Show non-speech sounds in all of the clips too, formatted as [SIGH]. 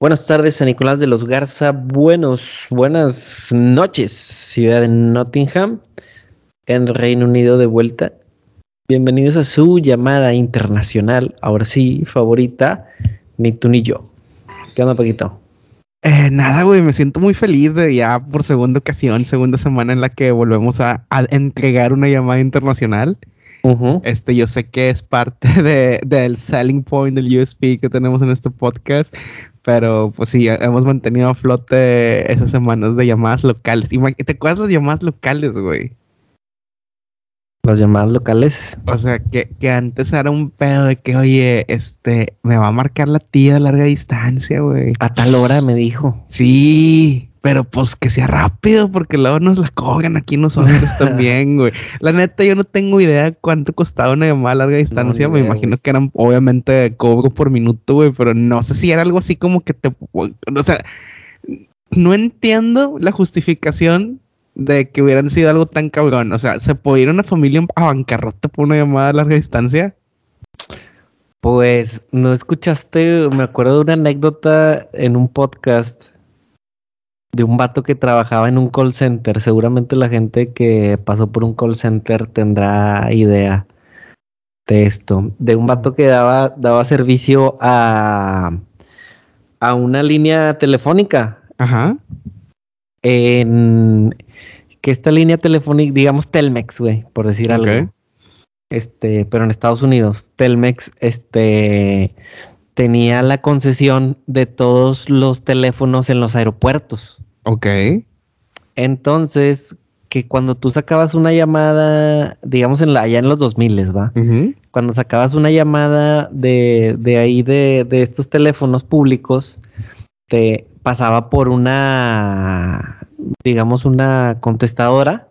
Buenas tardes, San Nicolás de los Garza. Buenos, buenas noches, ciudad de Nottingham, en Reino Unido de vuelta. Bienvenidos a su llamada internacional, ahora sí, favorita, ni tú ni yo. ¿Qué onda, Paquito? Eh, nada, güey, me siento muy feliz de ya por segunda ocasión, segunda semana en la que volvemos a, a entregar una llamada internacional. Este, yo sé que es parte [LAUGHS] de, del selling point del USP que tenemos en este podcast, pero pues sí, hemos mantenido a flote esas semanas de llamadas locales. ¿Te acuerdas las llamadas locales, güey? Las llamadas locales. O sea, que, que antes era un pedo de que, oye, este, me va a marcar la tía a larga distancia, güey. A tal hora me dijo. Sí, pero pues que sea rápido, porque luego nos la cobran aquí nosotros [LAUGHS] también, güey. La neta, yo no tengo idea cuánto costaba una llamada a larga distancia. Me idea, imagino que eran, obviamente, cobro por minuto, güey, pero no sé si era algo así como que te. O sea, no entiendo la justificación de que hubieran sido algo tan cabrón. O sea, ¿se puede ir una familia a bancarrota por una llamada a larga distancia? Pues, ¿no escuchaste? Me acuerdo de una anécdota en un podcast de un vato que trabajaba en un call center. Seguramente la gente que pasó por un call center tendrá idea de esto. De un vato que daba, daba servicio a, a una línea telefónica. Ajá. En que esta línea telefónica, digamos Telmex, güey, por decir algo. Ok. Este, pero en Estados Unidos, Telmex, este, tenía la concesión de todos los teléfonos en los aeropuertos. Ok. Entonces, que cuando tú sacabas una llamada, digamos en la, allá en los 2000, ¿va? Ujú. Cuando sacabas una llamada de, de ahí de, de estos teléfonos públicos, te pasaba por una, digamos, una contestadora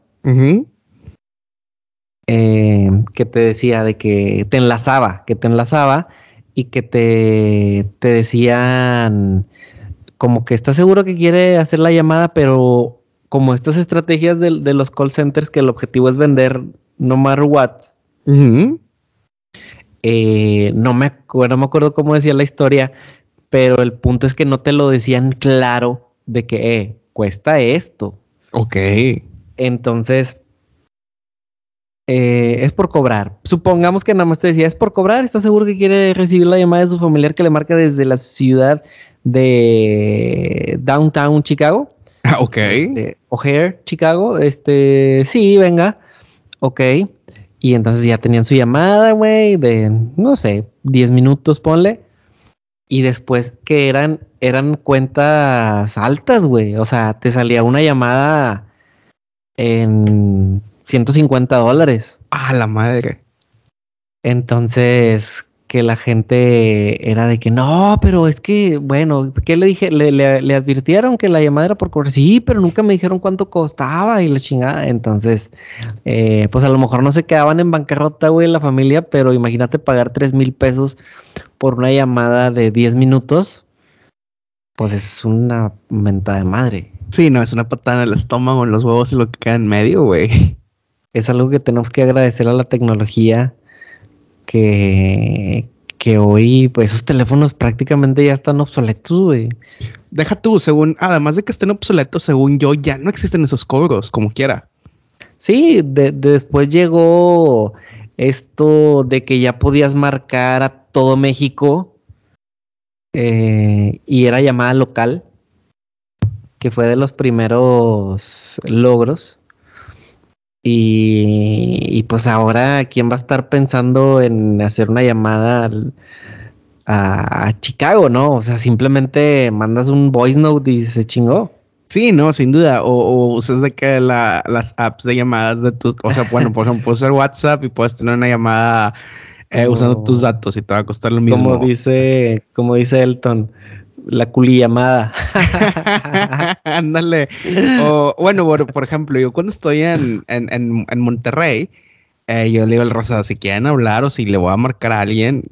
eh, que te decía de que te enlazaba, que te enlazaba y que te, te decían como que está seguro que quiere hacer la llamada, pero como estas estrategias del- de, los call centers que el objetivo es vender no matter what, eh, no, me acuerdo, no me acuerdo cómo decía la historia, pero el punto es que no te lo decían claro de que eh, cuesta esto. Ok. Entonces, eh, es por cobrar. Supongamos que nada más te decía, es por cobrar. ¿Está seguro que quiere recibir la llamada de su familiar que le marca desde la ciudad de Downtown Chicago? Ah, ok. Este, O'Hare, Chicago. Este, sí, venga. Ok. Y entonces ya tenían su llamada, güey, de, no sé, 10 minutos, ponle. Y después que eran, eran cuentas altas, güey. O sea, te salía una llamada en 150 dólares. Ah, la madre. Entonces, que la gente era de que no, pero es que, bueno, ¿qué le dije? Le, le- le advirtieron que la llamada era por cobrar. Sí, pero nunca me dijeron cuánto costaba y la chingada. Entonces, eh, pues a lo mejor no se quedaban en bancarrota, güey, la familia, pero imagínate pagar 3 mil pesos por una llamada de 10 minutos. Pues es una mentada de madre. Sí, no, es una patada en el estómago, en los huevos y lo que queda en medio, güey. Es algo que tenemos que agradecer a la tecnología que, que hoy, pues esos teléfonos prácticamente ya están obsoletos, güey. Deja tú, según, además de que estén obsoletos, según yo, ya no existen esos cobros, como quiera. Sí, de- de- después llegó esto de que ya podías marcar a todo México eh, y era llamada local, que fue de los primeros logros. Y, y pues ahora, ¿quién va a estar pensando en hacer una llamada al- a, a Chicago, no? O sea, simplemente mandas un voice note y se chingó. Sí, no, sin duda. O, o usas de que la- las apps de llamadas de tus, o sea, bueno, por ejemplo, puedes usar WhatsApp y puedes tener una llamada eh, usando tus datos y te va a costar lo mismo. Como dice, como dice Elton, la culillamada. [LAUGHS] Ándale. O, bueno, por, por ejemplo, yo cuando estoy en, en, en, en Monterrey, eh, yo le digo al Rosa, si quieren hablar o si le voy a marcar a alguien,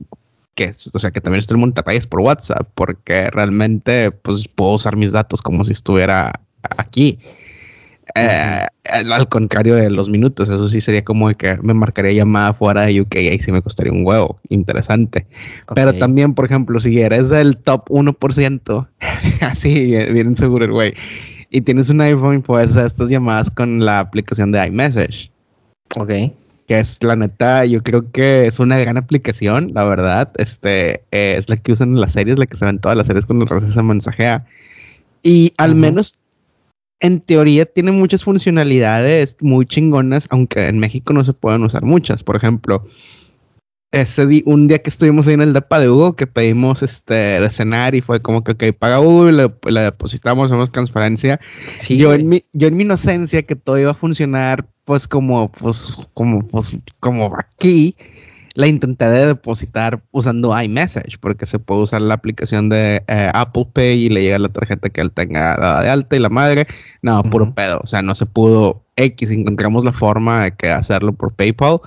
que, o sea, que también esté en Monterrey, es por WhatsApp, porque realmente, pues, puedo usar mis datos como si estuviera aquí. Eh, al, contrario de los minutos, eso sí sería como que me marcaría llamada fuera de UK y ahí sí me costaría un huevo. Interesante. Pero también, por ejemplo, si eres del top 1%, [LAUGHS] así, bien seguro el güey, y tienes un iPhone, puedes hacer estas llamadas con la aplicación de iMessage. Ok. Que es la neta, yo creo que es una gran aplicación, la verdad. Este eh, es la que usan en las series, la que se ven todas las series cuando se mensajea. Y al menos en teoría tiene muchas funcionalidades muy chingonas, aunque en México no se pueden usar muchas. Por ejemplo, ese un día que estuvimos ahí en el depa de Hugo, que pedimos este de cenar y fue como que, ok, paga Hugo, le, le depositamos, hacemos transferencia. Sí, yo, en mi, yo en mi inocencia que todo iba a funcionar, pues como, pues, como, pues, como aquí, la intenté de depositar usando iMessage, porque se puede usar la aplicación de eh, Apple Pay y le llega la tarjeta que él tenga dada de alta y la madre. No, puro pedo. O sea, no se pudo X. Encontramos la forma de que hacerlo por PayPal.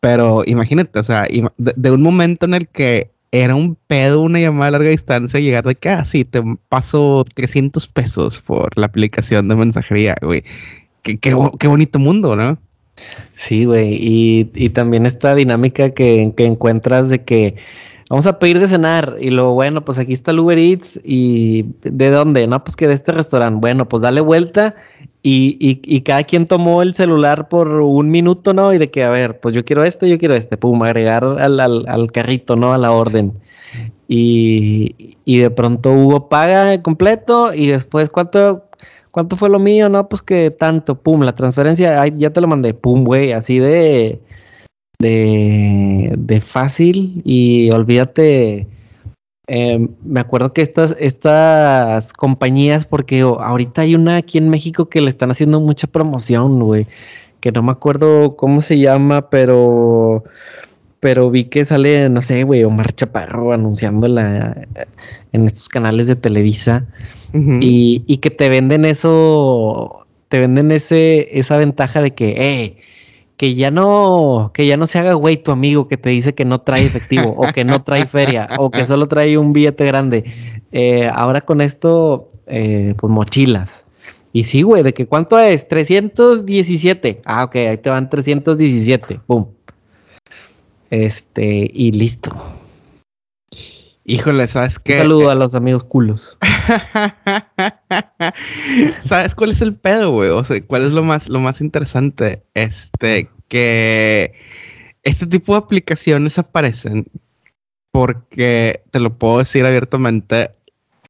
Pero imagínate, o sea, de, un momento en el que era un pedo una llamada a larga distancia, llegar de que, ah, sí, te paso 300 pesos por la aplicación de mensajería, güey. Qué, qué, qué bonito mundo, ¿no? Sí, güey. Y, también esta dinámica que, encuentras de que vamos a pedir de cenar y luego, bueno, pues aquí está el Uber Eats y ¿de dónde? No, pues que de este restaurante. Bueno, pues dale vuelta y, y, cada quien tomó el celular por un minuto, ¿no? Y de que, a ver, pues yo quiero este, yo quiero este, pum, agregar al, al, carrito, ¿no? A la orden. Y, y de pronto Hugo paga completo y después, ¿cuánto? ¿Cuánto fue lo mío? No, pues que tanto, pum, la transferencia, ya te lo mandé, pum, güey, así de, de, de fácil y olvídate. Eh, me acuerdo que estas, estas compañías, porque ahorita hay una aquí en México que le están haciendo mucha promoción, güey, que no me acuerdo cómo se llama, pero pero vi que sale, no sé, güey, Omar Chaparro anunciándola en estos canales de Televisa y, que te venden eso, te venden ese, esa ventaja de que, eh, que ya no, que ya no se haga güey tu amigo que te dice que no trae efectivo o que no trae feria o que solo trae un billete grande. Eh, ahora con esto, eh, pues mochilas. Y sí, güey, de que cuánto es? 317. Ah, ok, ahí te van 317. Pum. Este, y listo. Híjole, ¿sabes qué? Un saludo a los amigos culos. [LAUGHS] ¿Sabes cuál es el pedo, güey? O sea, ¿cuál es lo más, lo más interesante? Este, que este tipo de aplicaciones aparecen porque, te lo puedo decir abiertamente,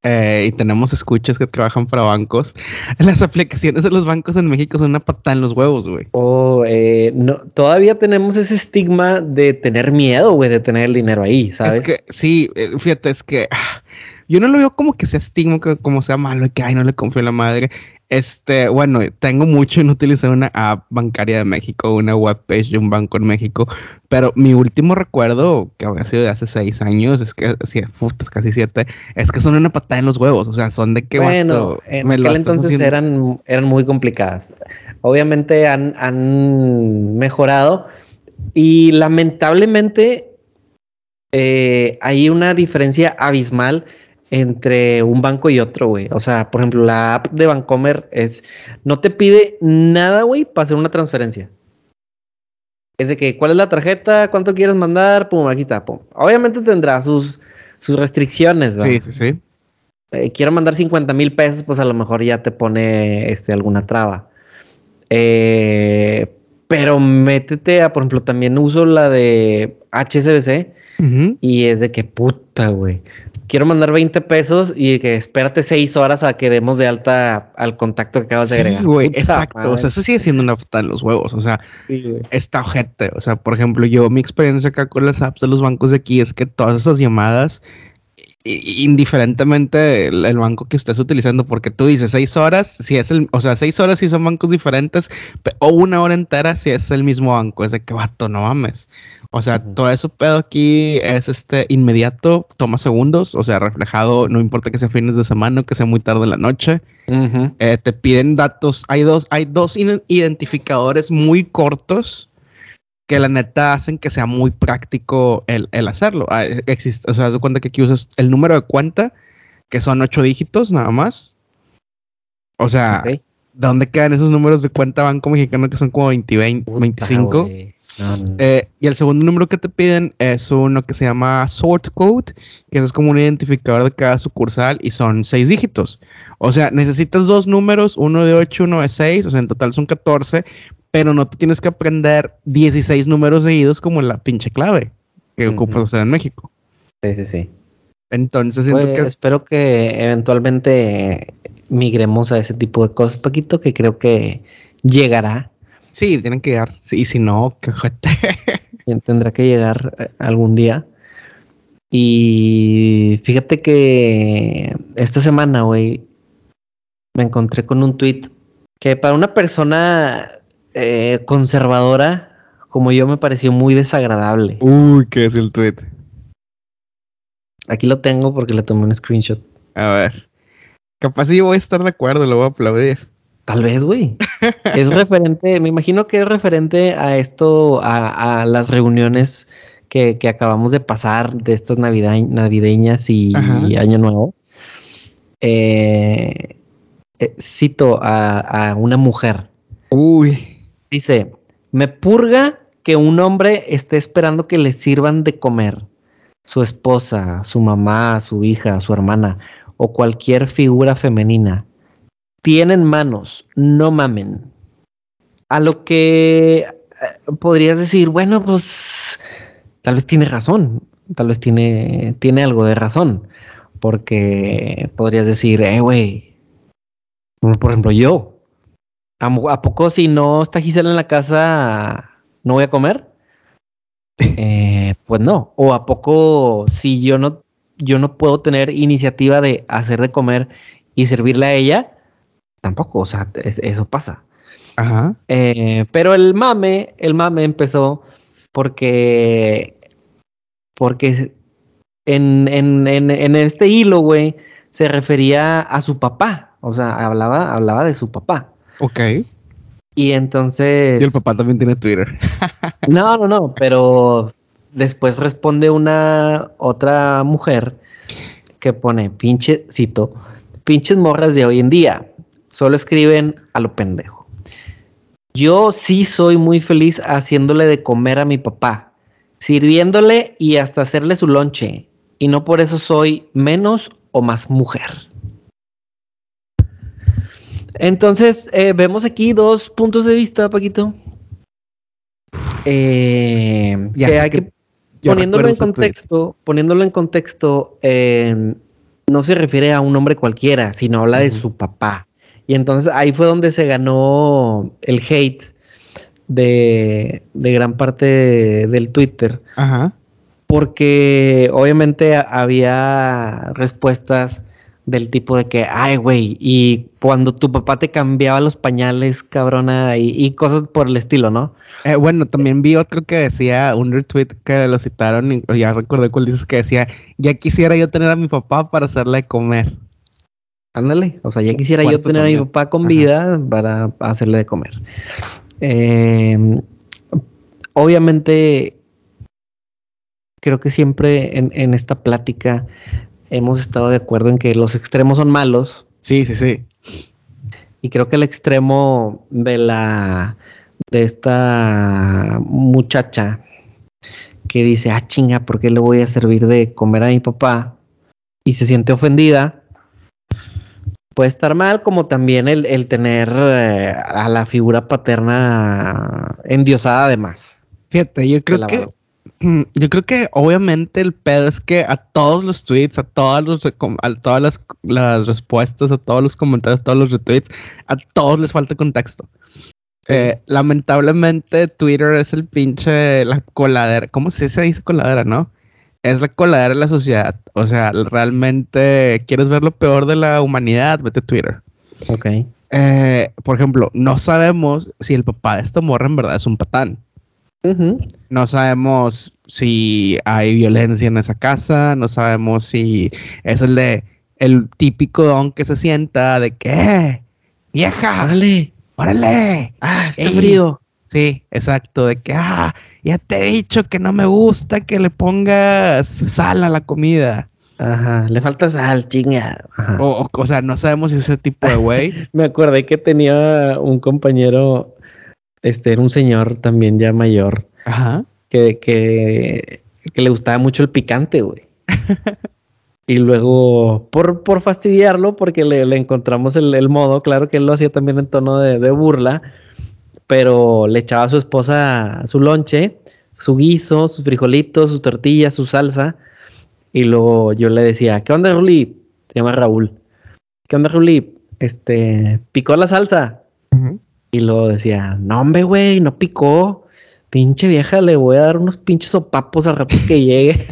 eh, y tenemos escuchas que trabajan para bancos, [LAUGHS] las aplicaciones de los bancos en México son una patada en los huevos, güey. Oh, eh, no, todavía tenemos ese estigma de tener miedo, güey, de tener el dinero ahí, ¿sabes? Es que, sí, eh, fíjate, es que ah, yo no lo veo como que sea estigma, como sea malo, que ay, no le confío a la madre. Este, bueno, tengo mucho en utilizar una app bancaria de México, una webpage de un banco en México, pero mi último recuerdo, que había sido de hace seis años, es que, sí, casi siete, es que son una patada en los huevos, o sea, son de que... Bueno, en aquel entonces eran, eran muy complicadas. Obviamente han, han mejorado y lamentablemente eh, hay una diferencia abismal entre un banco y otro, güey. O sea, por ejemplo, la app de Bancomer es, no te pide nada, güey, para hacer una transferencia. Es de que, ¿cuál es la tarjeta? ¿Cuánto quieres mandar? Pum, aquí está, pum. Obviamente tendrá sus, sus restricciones, ¿verdad? Sí, sí, sí. Eh, quiero mandar 50 mil pesos, pues a lo mejor ya te pone este, alguna traba. Eh, pero métete a, por ejemplo, también uso la de HSBC y es de que puta, güey quiero mandar 20 pesos y que espérate 6 horas a que demos de alta al contacto que acabas de agregar. Sí, güey, exacto. O sea, eso sigue siendo una puta en los huevos. O sea, está ojete. O sea, por ejemplo, yo, mi experiencia acá con las apps de los bancos de aquí es que todas esas llamadas, indiferentemente el, banco que estés utilizando, porque tú dices 6 horas, si es el, o sea, 6 horas si son bancos diferentes, o una hora entera si es el mismo banco. Es de que vato, no mames. O sea, todo eso pedo aquí es este inmediato, toma segundos, o sea, reflejado, no importa que sea fines de semana o que sea muy tarde en la noche. Eh, te piden datos, hay dos, hay dos identificadores muy cortos que la neta hacen que sea muy práctico el, hacerlo. Ah, existe, o sea, haz de cuenta que aquí usas el número de cuenta, que son ocho dígitos nada más. O sea, dónde quedan esos números de cuenta banco mexicano que son como 20, 25? Eh, y el segundo número que te piden es uno que se llama sort code, que es como un identificador de cada sucursal y son seis dígitos. O sea, necesitas dos números, uno de 8, uno de 6, o sea, en total son 14, pero no te tienes que aprender 16 números seguidos como la pinche clave que ocupas hacer en México. Sí, sí, sí. Entonces, pues, espero que eventualmente migremos a ese tipo de cosas, Paquito, que creo que llegará. Sí, tienen que llegar. Sí, y si no, que [LAUGHS] Tendrá que llegar eh, algún día. Y fíjate que esta semana, güey, me encontré con un tweet que para una persona eh, conservadora como yo me pareció muy desagradable. Uy, ¿qué es el tweet? Aquí lo tengo porque le tomé un screenshot. A ver. Capaz sí voy a estar de acuerdo, lo voy a aplaudir. Tal vez, güey. [LAUGHS] es referente, me imagino que es referente a esto, a, las reuniones que, acabamos de pasar de estas navideñas y, Año Nuevo. Eh, eh, cito a, a una mujer. Uy. Dice, me purga que un hombre esté esperando que le sirvan de comer. Su esposa, su mamá, su hija, su hermana o cualquier figura femenina. Tienen manos, no mamen. A lo que eh, podrías decir, bueno, pues tal vez tiene razón, tal vez tiene, tiene algo de razón, porque podrías decir, eh, güey, por ejemplo, yo, ¿a, poco si no está Gisela en la casa, no voy a comer? [LAUGHS] Eh, pues no. O a poco si yo no yo no puedo tener iniciativa de hacer de comer y servirle a ella, tampoco, o sea, eso pasa. Ajá. Eh, pero el mame, el mame empezó porque, porque en, en, en, en este hilo, güey, se refería a su papá, o sea, hablaba, hablaba de su papá. Ok. Y entonces... Y el papá también tiene Twitter. [LAUGHS] no, no, no, pero después responde una otra mujer que pone, pinche, cito, pinches morras de hoy en día, solo escriben a lo pendejo. Yo sí soy muy feliz haciéndole de comer a mi papá, sirviéndole y hasta hacerle su lonche, y no por eso soy menos o más mujer. Entonces, eh, vemos aquí dos puntos de vista, Paquito. Eh, que hay que poniéndolo en contexto, poniéndolo en contexto, no se refiere a un hombre cualquiera, sino habla de su papá. Y entonces ahí fue donde se ganó el hate de, gran parte del Twitter. Ajá. Porque obviamente había respuestas del tipo de que, ay, güey, y cuando tu papá te cambiaba los pañales, cabrona, y, cosas por el estilo, ¿no? Eh, bueno, también vi otro que decía, un retweet que lo citaron, y ya recordé cuál dices que decía, ya quisiera yo tener a mi papá para hacerle de comer. Ándale, o sea, ya quisiera yo tener a mi papá con vida para hacerle de comer. Em, obviamente, creo que siempre en, en esta plática hemos estado de acuerdo en que los extremos son malos. Sí, sí, sí. Y creo que el extremo de la de esta muchacha que dice, ah, chinga, ¿por qué le voy a servir de comer a mi papá? Y se siente ofendida. Puede estar mal, como también el, tener eh, a la figura paterna endiosada además. Fíjate, yo creo que yo creo que obviamente el pedo es que a todos los tweets, a todas, los, a todas las, las, respuestas, a todos los comentarios, a todos los retweets, a todos les falta contexto. Eh, lamentablemente Twitter es el pinche, la coladera, ¿cómo se dice coladera, no? Es la coladera de la sociedad. O sea, realmente quieres ver lo peor de la humanidad, vete a Twitter. Ok. Eh, por ejemplo, no sabemos si el papá de esta morra en verdad es un patán. No sabemos si hay violencia en esa casa, no sabemos si es el de el típico don que se sienta de que, eh, vieja, órale, órale, ah, está frío. Sí, exacto, de que, ah, ya te he dicho que no me gusta que le pongas sal a la comida. Ajá, le falta sal, chingado. Ajá. O, o, o sea, no sabemos si ese tipo de güey. [LAUGHS] Me acordé que tenía un compañero, este, era un señor también ya mayor, Ajá. que, que, que le gustaba mucho el picante, güey. [LAUGHS] y luego, por, por fastidiarlo, porque le, le encontramos el, el, modo, claro que él lo hacía también en tono de, de burla, pero le echaba a su esposa su lonche, su guiso, sus frijolitos, sus tortillas, su salsa. Y luego yo le decía, ¿qué onda, Ruli? Se llama Raúl. ¿Qué onda, Ruli? Este, ¿picó la salsa? Y luego decía, no, hombre, güey, no picó. Pinche vieja, le voy a dar unos pinches sopapos al rato que llegue.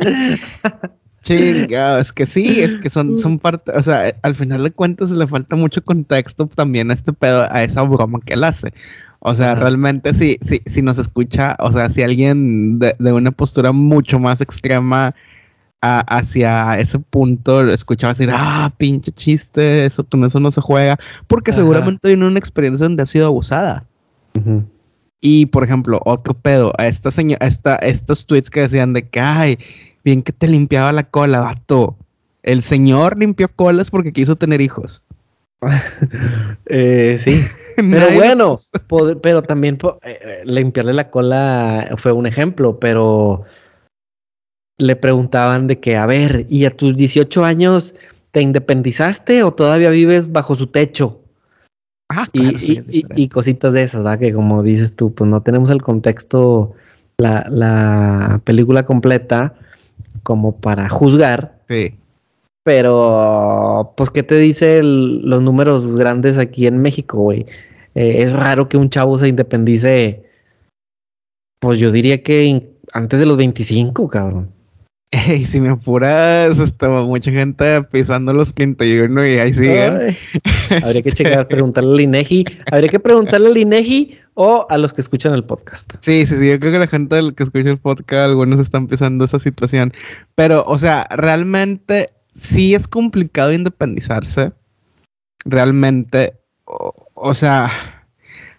[LAUGHS] Chingado, es que sí, es que son, son parte, o sea, al final de cuentas le falta mucho contexto también a este pedo, a esa broma que él hace. O sea, realmente si, si, si nos escucha, o sea, si alguien de, de una postura mucho más extrema a, hacia ese punto escuchaba decir, ah, pinche chiste, eso con eso no se juega, porque Ajá. seguramente tiene una experiencia donde ha sido abusada. Uh -huh. Y por ejemplo, otro pedo, a esta señora, esta, estos tweets que decían de que, ay, bien que te limpiaba la cola, vato. El señor limpió colas porque quiso tener hijos. [LAUGHS] eh, sí. [LAUGHS] Pero bueno, poder, pero también eh, limpiarle la cola fue un ejemplo, pero le preguntaban de que, a ver, ¿y a tus 18 años te independizaste o todavía vives bajo su techo? Ah, claro, y, sí, y, y, cositas de esas, ¿verdad? Que como dices tú, pues no tenemos el contexto, la, la película completa como para juzgar. Sí. Pero, pues, ¿qué te dice el, los números grandes aquí en México, güey? Eh, es raro que un chavo se independice, pues yo diría que antes de los 25, cabrón. Ey, si me apuras, estaba mucha gente pisando los 31 y ahí siguen. Ay, habría que [LAUGHS] checar, preguntarle al INEGI. Habría que preguntarle al INEGI o a los que escuchan el podcast. Sí, sí, sí. Yo creo que la gente que escucha el podcast, algunos están pisando esa situación. Pero, o sea, realmente sí es complicado independizarse. Realmente, o, o sea,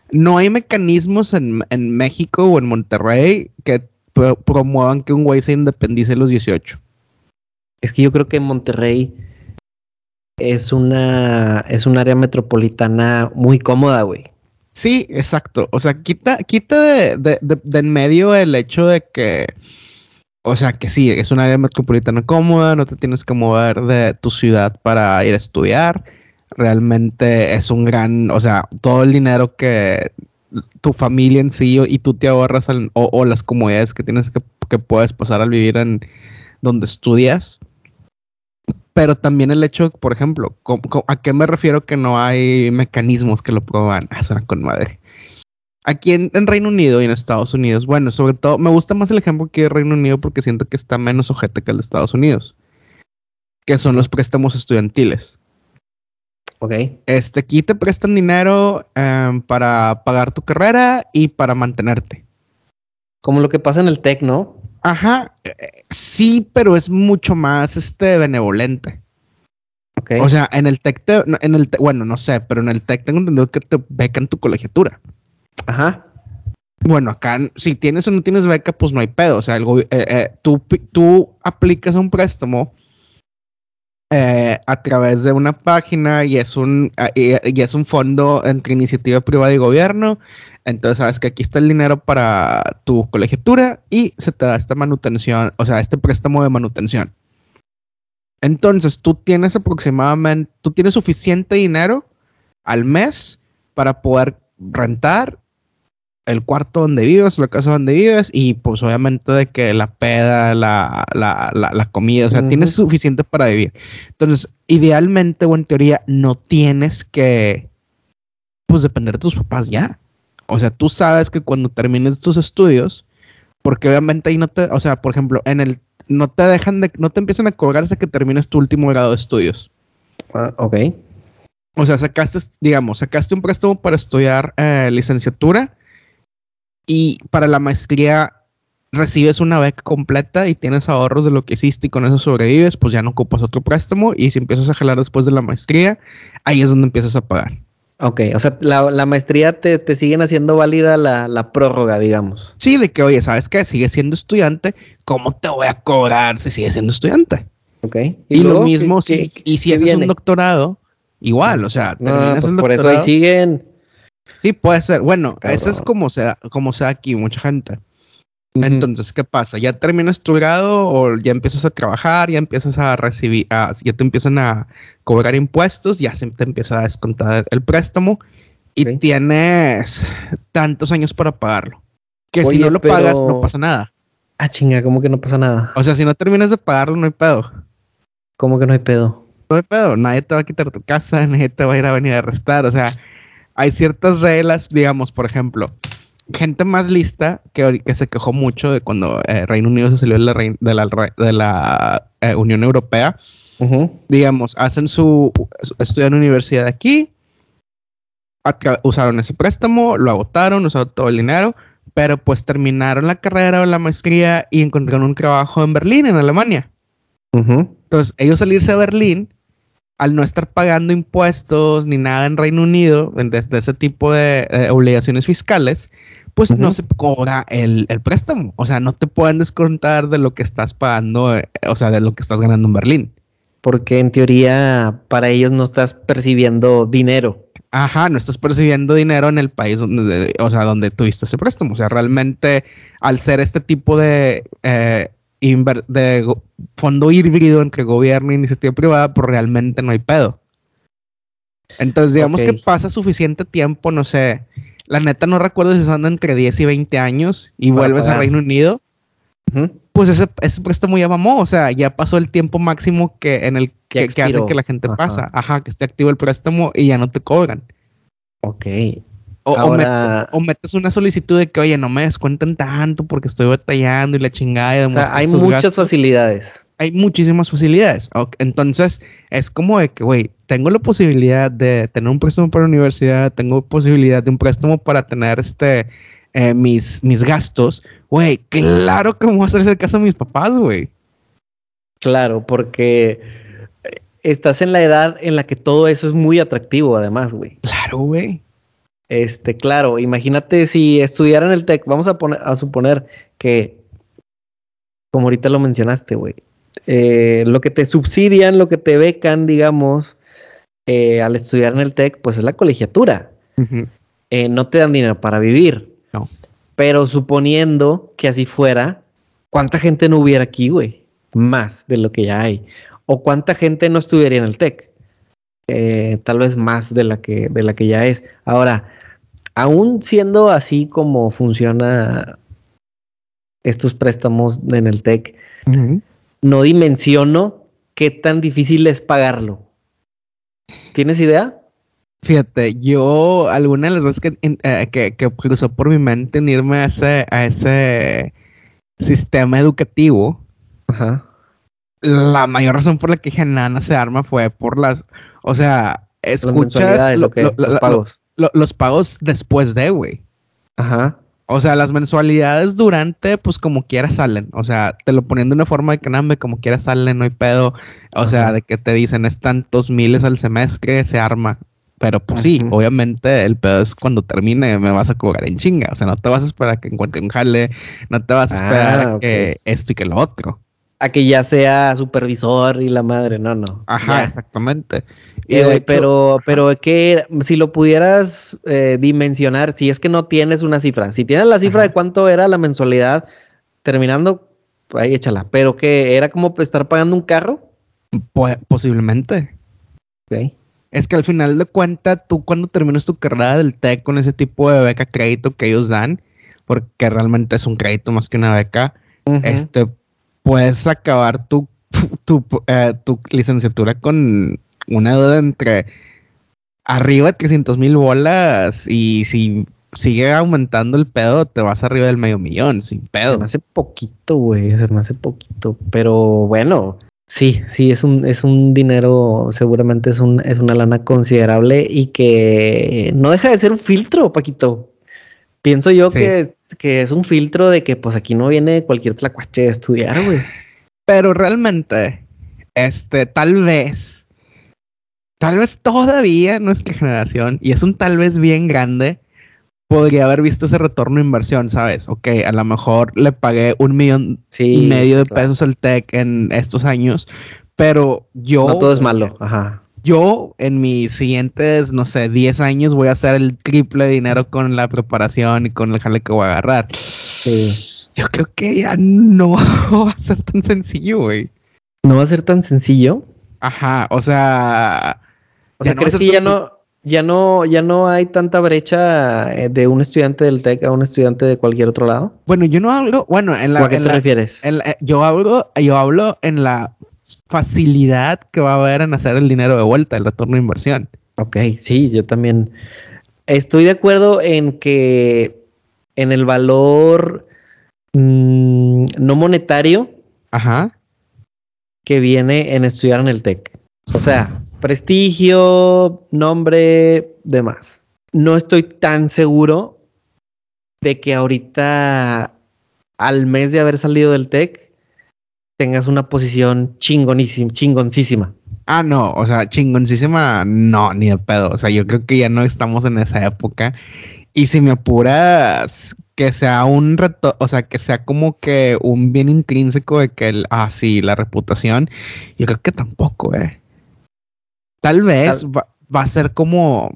no hay mecanismos en, en México o en Monterrey que promuevan que un güey se independice a los 18. Es que yo creo que Monterrey es una es un área metropolitana muy cómoda, güey. Sí, exacto. O sea, quita, quita de, de, de, de, en medio el hecho de que, o sea, que sí, es un área metropolitana cómoda, no te tienes que mover de tu ciudad para ir a estudiar. Realmente es un gran, o sea, todo el dinero que tu familia en sí y tú te ahorras o, o, las comodidades que tienes que, que puedes pasar al vivir en donde estudias. Pero también el hecho, por ejemplo, ¿a qué me refiero que no hay mecanismos que lo prueban? Ah, suena con madre. Aquí en, en, Reino Unido y en Estados Unidos, bueno, sobre todo, me gusta más el ejemplo que de Reino Unido porque siento que está menos ojete que el de Estados Unidos, que son los préstamos estudiantiles. Ok. Este, aquí te prestan dinero um, para pagar tu carrera y para mantenerte. Como lo que pasa en el TEC, ¿no? Ajá. Sí, pero es mucho más este benevolente. Okay. O sea, en el TEC, te, en el bueno, no sé, pero en el TEC tengo entendido que te becan tu colegiatura. Ajá. Bueno, acá si tienes o no tienes beca, pues no hay pedo. O sea, el, eh, eh, tú, tú aplicas un préstamo eh, a través de una página y es un y, y, es un fondo entre iniciativa privada y gobierno. Entonces sabes que aquí está el dinero para tu colegiatura y se te da esta manutención, o sea, este préstamo de manutención. Entonces tú tienes aproximadamente, tú tienes suficiente dinero al mes para poder rentar el cuarto donde vives, la casa donde vives y pues obviamente de que la peda, la, la, la, la comida, o sea, uh -huh. tienes suficiente para vivir. Entonces, idealmente o en teoría no tienes que pues depender de tus papás ya. O sea, tú sabes que cuando termines tus estudios, porque obviamente ahí no te, o sea, por ejemplo, en el, no te dejan de, no te empiezan a cobrar hasta que termines tu último grado de estudios. Uh, ok. O sea, sacaste, digamos, sacaste un préstamo para estudiar eh, licenciatura y para la maestría recibes una beca completa y tienes ahorros de lo que hiciste y con eso sobrevives, pues ya no ocupas otro préstamo y si empiezas a jalar después de la maestría, ahí es donde empiezas a pagar. Ok, o sea, la, la maestría te, te, siguen haciendo válida la, la, prórroga, digamos. Sí, de que, oye, ¿sabes qué? Sigues siendo estudiante, ¿cómo te voy a cobrar si sigues siendo estudiante? Ok. Y, lo luego? mismo, ¿Qué- si, qué- y si haces un doctorado, igual, o sea, No, terminas pues el por eso ahí doctorado. siguen. Sí, puede ser. Bueno, eso es como sea, como sea aquí, mucha gente. Entonces, ¿qué pasa? ¿Ya terminas tu grado o ya empiezas a trabajar, ya empiezas a recibir, a- ya te empiezan a cobrar impuestos, ya se te empieza a descontar el préstamo y tienes tantos años para pagarlo? Que si no lo pagas, no pasa nada. Ah, chinga, ¿cómo que no pasa nada? O sea, si no terminas de pagarlo, no hay pedo. ¿Cómo que no hay pedo? No hay pedo, nadie te va a quitar tu casa, [LAUGHS] nadie te va a ir a venir a arrestar. O sea, hay ciertas reglas, digamos, por ejemplo, gente más lista que, que se quejó mucho de cuando eh, Reino Unido se salió de la, de la, de la, eh, Unión Europea. Ujú. Digamos, hacen su, su- estudian universidad aquí, usaron ese préstamo, lo agotaron, usaron todo el dinero, pero pues terminaron la carrera o la maestría y encontraron un trabajo en Berlín, en Alemania. Ujú. Entonces, ellos salirse a Berlín, al no estar pagando impuestos ni nada en Reino Unido, de, de ese tipo de eh, obligaciones fiscales, pues no se cobra el, el préstamo. O sea, no te pueden descontar de lo que estás pagando, eh, o sea, de lo que estás ganando en Berlín. Porque en teoría para ellos no estás percibiendo dinero. Ajá, no estás percibiendo dinero en el país donde, de- o sea, donde tuviste ese préstamo. O sea, realmente, al ser este tipo de, eh, de fondo híbrido entre gobierno e iniciativa privada, pues realmente no hay pedo. Entonces, digamos Ok. que pasa suficiente tiempo, no sé. La neta no recuerdo si son entre 10 y 20 años y Para vuelves a pagar. Reino Unido, Ujú. pues ese, ese préstamo ya mamó. O sea, ya pasó el tiempo máximo que en el que, que hace que la gente Ajá. pasa. Ajá, que esté activo el préstamo y ya no te cobran. Ok. O, o Ahora- met- o metes una solicitud de que, oye, no me descuenten tanto porque estoy batallando y la chingada. y O sea, hay muchas gastos. facilidades. Hay muchísimas facilidades. Entonces, es como de que, güey, tengo la posibilidad de tener un préstamo para la universidad, tengo posibilidad de un préstamo para tener este eh, mis, mis gastos. Güey, claro que me voy a hacer de casa a mis papás, güey. Claro, porque estás en la edad en la que todo eso es muy atractivo, además, güey. Claro, güey. Este, claro, imagínate si estudiara en el TEC, vamos a poner, a suponer que, como ahorita lo mencionaste, güey, eh, lo que te subsidian, lo que te becan, digamos, eh, al estudiar en el TEC, pues es la colegiatura. Eh, no te dan dinero para vivir. No. Pero suponiendo que así fuera, ¿cuánta gente no hubiera aquí, güey? Más de lo que ya hay. O cuánta gente no estudiaría en el TEC. Eh, tal vez más de la que de la que ya es. Ahora, aún siendo así como funciona estos préstamos en el TEC, no dimensiono qué tan difícil es pagarlo. ¿Tienes idea? Fíjate, yo alguna de las veces que, eh, que, que cruzó por mi mente unirme a ese, a ese sistema educativo, Ajá. la mayor razón por la que dije nada no se arma fue por las, o sea, Las escuchas mensualidades lo- lo- lo- Los pagos. Lo- los pagos después de, güey. Ajá. O sea, las mensualidades durante, pues como quiera salen. O sea, te lo poniendo de una forma de que nambe, como quiera salen, no hay pedo. O sea, de que te dicen es tantos miles al semestre, se arma. Pero pues sí, obviamente el pedo es cuando termine, me vas a cobrar en chinga. O sea, no te vas a esperar a que encuentre un jale, no te vas a esperar Ah, a ok. que esto y que lo otro. A que ya sea supervisor y la madre, no, no. Ajá, Ya. exactamente. Y Eh, hecho- pero, pero es que si lo pudieras eh, dimensionar, si es que no tienes una cifra, si tienes la cifra Ajá. de cuánto era la mensualidad terminando, pues ahí échala. Pero que era como estar pagando un carro. po- posiblemente. Ok. Es que al final de cuentas, tú cuando terminas tu carrera del TEC con ese tipo de beca crédito que ellos dan, porque realmente es un crédito más que una beca, este, puedes acabar tu, [LAUGHS] tu, eh, tu licenciatura con una deuda entre arriba de 300 mil bolas y si sigue aumentando el pedo, te vas arriba del medio millón, sin pedo. me hace poquito, güey. Se me hace poquito. Pero bueno, sí, sí, es un, es un dinero, seguramente es, un, es una lana considerable y que no deja de ser un filtro, Paquito. Pienso yo Sí. que, que es un filtro de que pues aquí no viene cualquier tlacuache a estudiar, güey. Pero realmente, este, tal vez, tal vez todavía nuestra generación, y es un tal vez bien grande, podría haber visto ese retorno de inversión, ¿sabes? Ok, a lo mejor le pagué un millón Sí. y medio de claro. pesos al TEC en estos años, Pero yo. No todo es malo. Ajá. Yo en mis siguientes, no sé, 10 años voy a hacer el triple de dinero con la preparación y con el jale que voy a agarrar. Sí. Yo creo que ya no [LAUGHS] va a ser tan sencillo, güey. ¿No va a ser tan sencillo? Ajá, o sea. O sea, no va a ¿crees ser que ya no, ya no, ya no hay tanta brecha eh, de un estudiante del TEC a un estudiante de cualquier otro lado? Bueno, yo no hablo. Bueno, en ¿O la. ¿A qué en te la- refieres? en la- eh, yo hablo, yo hablo en la facilidad que va a haber en hacer el dinero de vuelta, el retorno de inversión. Ok, sí, yo también estoy de acuerdo en que en el valor mm, no monetario Ajá. que viene en estudiar en el TEC. O sea, prestigio, nombre, demás. No estoy tan seguro de que ahorita, al mes de haber salido del TEC, tengas una posición chingonísima, chingoncísima. Ah, no, o sea, chingoncísima, no, ni de pedo. O sea, yo creo que ya no estamos en esa época. Y si me apuras, que sea un reto, o sea, que sea como que un bien intrínseco de que el, ah, sí, la reputación, yo creo que tampoco, eh. Tal vez Tal- va, va a ser como,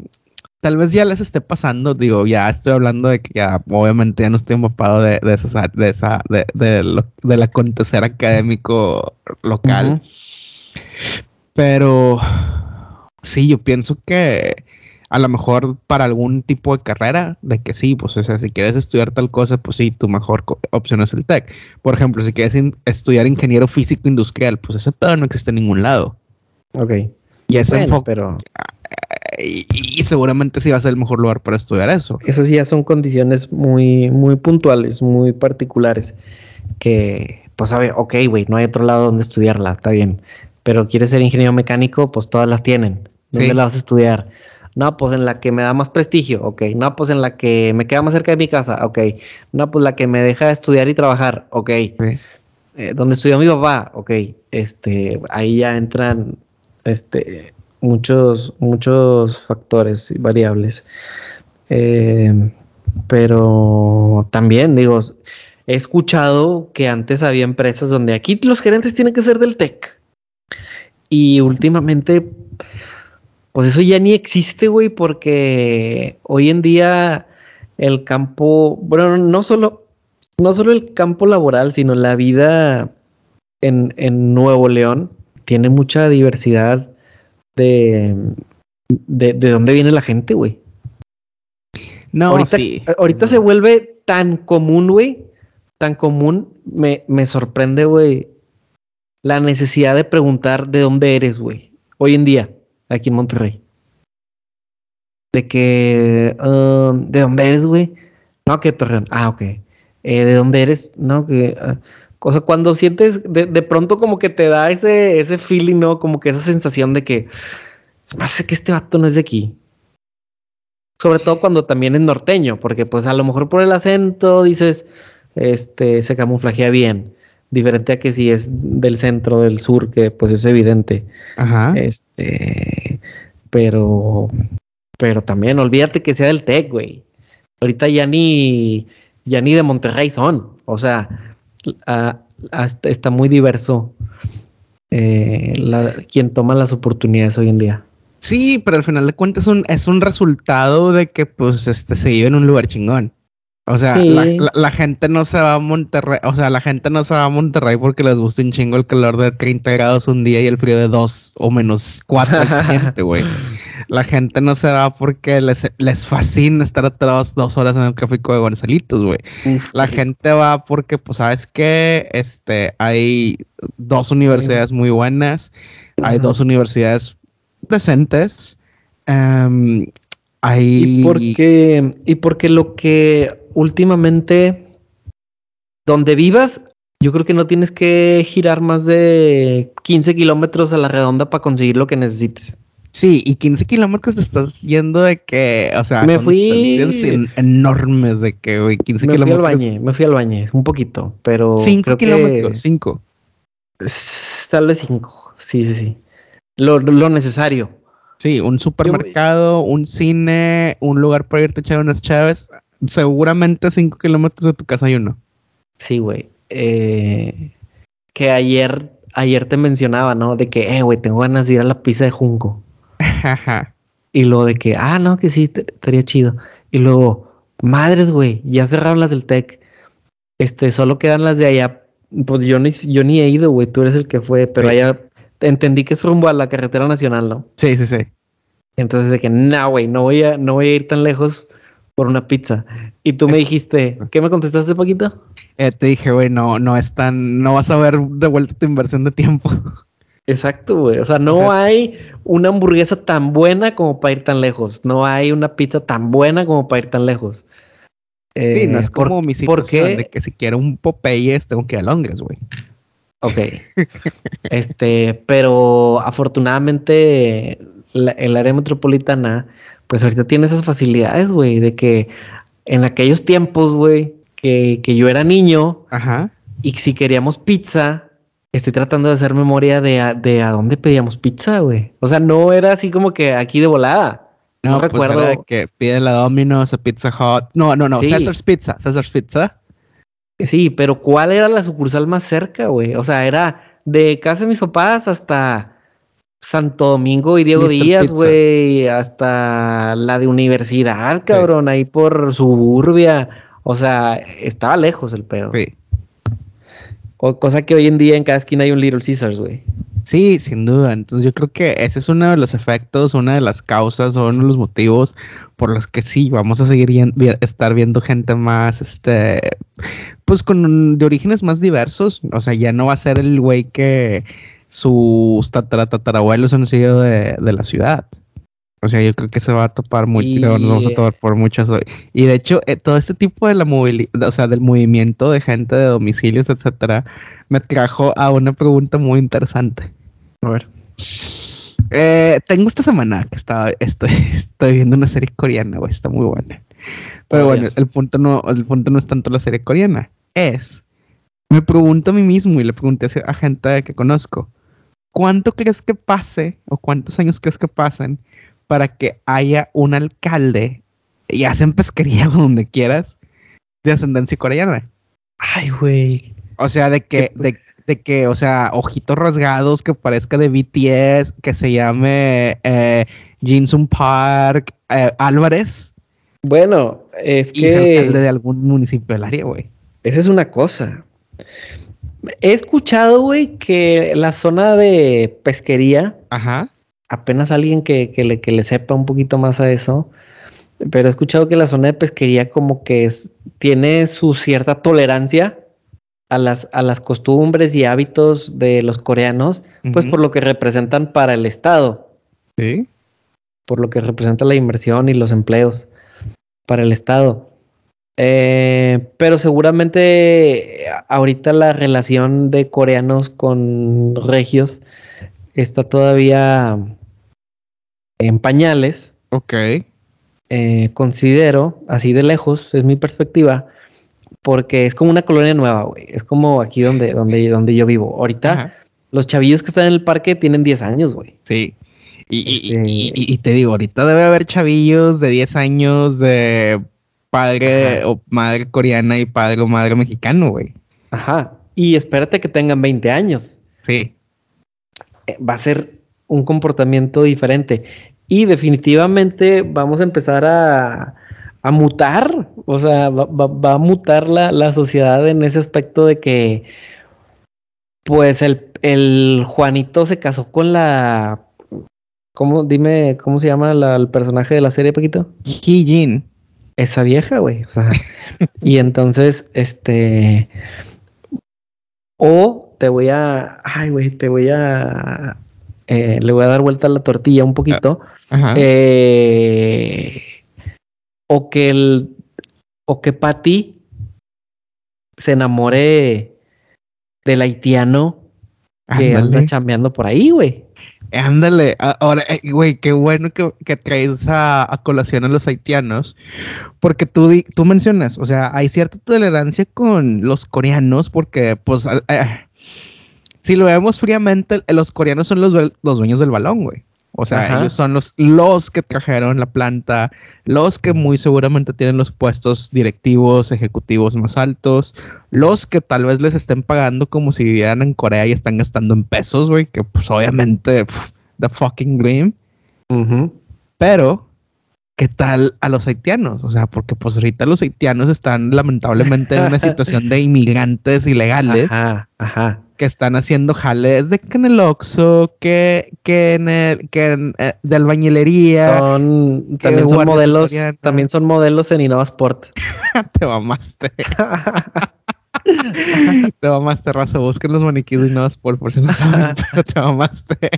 tal vez ya les esté pasando, digo, ya estoy hablando de que ya, obviamente ya no estoy empapado de, de, esa, de, esa, de, de lo- del acontecer académico local. Pero sí, yo pienso que a lo mejor para algún tipo de carrera, de que sí, pues o sea, si quieres estudiar tal cosa, pues sí, tu mejor opción es el TEC. Por ejemplo, si quieres in- estudiar ingeniero físico industrial, pues ese pedo no existe en ningún lado. Ok. Y ese Bueno, enfoque, pero y, y seguramente sí va a ser el mejor lugar para estudiar eso. esas ya son condiciones muy, muy puntuales, muy particulares. Que, pues, a ver, ok, güey, no hay otro lado donde estudiarla, está bien. Pero quieres ser ingeniero mecánico, pues todas las tienen. ¿Dónde Sí. la vas a estudiar? No, pues en la que me da más prestigio, ok. No, pues en la que me queda más cerca de mi casa, ok. No, pues la que me deja estudiar y trabajar, ok. Sí. Eh, donde estudió mi papá, ok. Este, ahí ya entran, este, muchos, muchos factores y variables. Eh, pero también, digo, he escuchado que antes había empresas donde aquí los gerentes tienen que ser del TEC. Y últimamente, pues eso ya ni existe, güey, porque hoy en día el campo, bueno, no solo, no solo el campo laboral, sino la vida en, en Nuevo León tiene mucha diversidad de, de, de dónde viene la gente, güey. No, ahorita, sí. ahorita se vuelve tan común, güey, tan común, me, me sorprende, güey, la necesidad de preguntar de dónde eres, güey, hoy en día, aquí en Monterrey. De que, um, ¿de dónde eres, güey? No, que Torreón. Ah, ok. Eh, ¿De dónde eres? No, que... ah, o sea, cuando sientes, de, de pronto como que te da ese, ese feeling, ¿no? Como que esa sensación de que, más que este vato no es de aquí. Sobre todo cuando también es norteño, porque pues a lo mejor por el acento dices, este, se camuflajea bien. Diferente a que si es del centro, del sur, que pues es evidente. Ajá. Este, pero, pero también olvídate que sea del TEC, güey. Ahorita ya ni, ya ni de Monterrey son. O sea, a- hasta- está muy diverso eh, la- quien toma las oportunidades hoy en día. Sí, pero al final de cuentas es un, es un resultado de que pues este se vive en un lugar chingón. O sea, Sí. la, la- la gente no se va a Monterrey, o sea, la gente no se va a Monterrey porque les gusta un chingo el calor de 30 grados un día y el frío de 2 o menos 4 al siguiente, güey. La gente no se va porque les, les fascina estar atrás dos horas en el tráfico de Gonzalitos, güey. La gente va porque, pues, ¿sabes qué? Este, hay dos universidades muy buenas, hay dos universidades decentes, em, hay... Y porque, y porque lo que últimamente, donde vivas, yo creo que no tienes que girar más de 15 kilómetros a la redonda para conseguir lo que necesites. Sí, y 15 kilómetros te estás yendo de que, o sea, Me fui- enormes de que, güey, 15 Me fui al kilómetros. bañe, me fui al bañe, un poquito, pero 5 creo kilómetros, que 5. s- tal vez 5. Sí, sí, sí. Lo, lo necesario. Sí, un supermercado, un cine, un lugar para irte a echar unas chaves. Seguramente 5 kilómetros de tu casa hay uno. Sí, güey. Eh, que ayer, ayer te mencionaba, ¿no? De que, eh, güey, tengo ganas de ir a la pizza de Junco. y luego de que, ah, no, que sí, estaría chido. Y luego, madres, güey, ya cerraron las del TEC. Este, solo quedan las de allá. Pues yo ni, yo ni he ido, güey, tú eres el que fue, pero allá entendí que es rumbo a la carretera nacional, ¿no? Sí, sí, sí. Entonces de que, no, güey, no voy a, no voy a ir tan lejos por una pizza. Y tú me dijiste, ¿qué me contestaste, Paquito? Eh, te dije, güey, no, no es tan, no vas a ver de vuelta tu inversión de tiempo. Exacto, güey. O sea, no hay una hamburguesa tan buena como para ir tan lejos. No hay una pizza tan buena como para ir tan lejos. sí, no es eh, como mi situación de que si quiero un Popeyes tengo que ir a Londres, güey. Ok. [LAUGHS] este, pero afortunadamente el área metropolitana, pues ahorita tiene esas facilidades, güey, de que en aquellos tiempos, güey, que, que, yo era niño, Ajá. y si queríamos pizza, estoy tratando de hacer memoria de a, de a dónde pedíamos pizza, güey. O sea, no era así como que aquí de volada. No, no pues recuerdo. Era que pide la Domino's o Pizza Hut. No, no, no, Cesar's Pizza, Cesar's Pizza. Sí, pero ¿cuál era la sucursal más cerca, güey? O sea, era de casa de mis papás hasta Santo Domingo y Diego Díaz, güey, hasta la de universidad, cabrón, ahí por suburbia. O sea, estaba lejos el pedo. Sí. O, cosa que hoy en día en cada esquina hay un Little Caesars, güey. Sí, sin duda. Entonces yo creo que ese es uno de los efectos, una de las causas o uno de los motivos por los que sí, vamos a seguir estar viendo gente más, este, pues con de orígenes más diversos. O sea, ya no va a ser el güey que sus tatarabuelos han sido de, la ciudad. O sea, yo creo que se va a topar mucho, nos vamos a topar por muchas. Y de hecho, eh, todo este tipo de la movilidad, o sea, del movimiento de gente de domicilios, etcétera, me trajo a una pregunta muy interesante. A ver. Eh, tengo esta semana que estaba, estoy, [LAUGHS] estoy viendo una serie coreana, güey, está muy buena. Pero bueno, el punto no, el punto no es tanto la serie coreana, es, me pregunto a mí mismo y le pregunté a gente que conozco, ¿cuánto crees que pase o cuántos años crees que pasen para que haya un alcalde, y hacen pesquería [LAUGHS] donde quieras, de ascendencia coreana? Ay, güey. O sea, de que, de, que, o sea, ojitos rasgados, que parezca de BTS, que se llame eh, Jinsun Park, eh, Álvarez. Bueno, es y que. alcalde de algún municipio del área, güey. Esa es una cosa. He escuchado, güey, que la zona de pesquería, Ajá. apenas alguien que, le, que le sepa un poquito más a eso, pero he escuchado que la zona de pesquería como que es, tiene su cierta tolerancia a las, a las costumbres y hábitos de los coreanos, pues por lo que representan para el Estado. Sí. Por lo que representa la inversión y los empleos para el Estado. Eh, pero seguramente ahorita la relación de coreanos con regios está todavía en pañales. Ok. Eh, considero, así de lejos, es mi perspectiva, porque es como una colonia nueva, güey. Es como aquí donde, donde, donde yo vivo. Ahorita los chavillos que están en el parque tienen 10 años, güey. Sí. Y, y, y, te digo, ahorita debe haber chavillos de 10 años de padre o madre coreana y padre o madre mexicano, güey. Ajá. Y espérate que tengan 20 años. Sí. Eh, va a ser un comportamiento diferente. Y definitivamente vamos a empezar a, a mutar. O sea, va, a mutar la, la, sociedad en ese aspecto de que, pues, el, el Juanito se casó con la. ¿Cómo? Dime, ¿cómo se llama el personaje de la serie, Paquito? Jin esa vieja, güey. O sea, [LAUGHS] y entonces, este. O te voy a. Ay, güey, te voy a. Eh, le voy a dar vuelta a la tortilla un poquito. Ah, eh, o que el. O que Patty se enamore del haitiano que anda chambeando por ahí, güey. Ándale, ahora, eh, güey, qué bueno que, traes a, colación a los haitianos, porque tú, tú mencionas, o sea, hay cierta tolerancia con los coreanos, porque, pues, eh, si lo vemos fríamente, los coreanos son los, los dueños del balón, güey. O sea, ellos son los, los que trajeron la planta, los que muy seguramente tienen los puestos directivos, ejecutivos más altos, los que tal vez les estén pagando como si vivieran en Corea y están gastando en pesos, güey, que pues obviamente, the fucking dream. Pero ¿qué tal a los haitianos? O sea, porque pues ahorita los haitianos están lamentablemente en una [LAUGHS] situación de inmigrantes ilegales que están haciendo jales de que en el Oxxo, que, que en el, que en, eh, de albañilería. Son, también son modelos, también son modelos en Innovasport. [LAUGHS] Te mamaste. [LAUGHS] te mamaste, raza. Busquen los maniquíes y no por, por si no saben, [LAUGHS] pero te mamaste.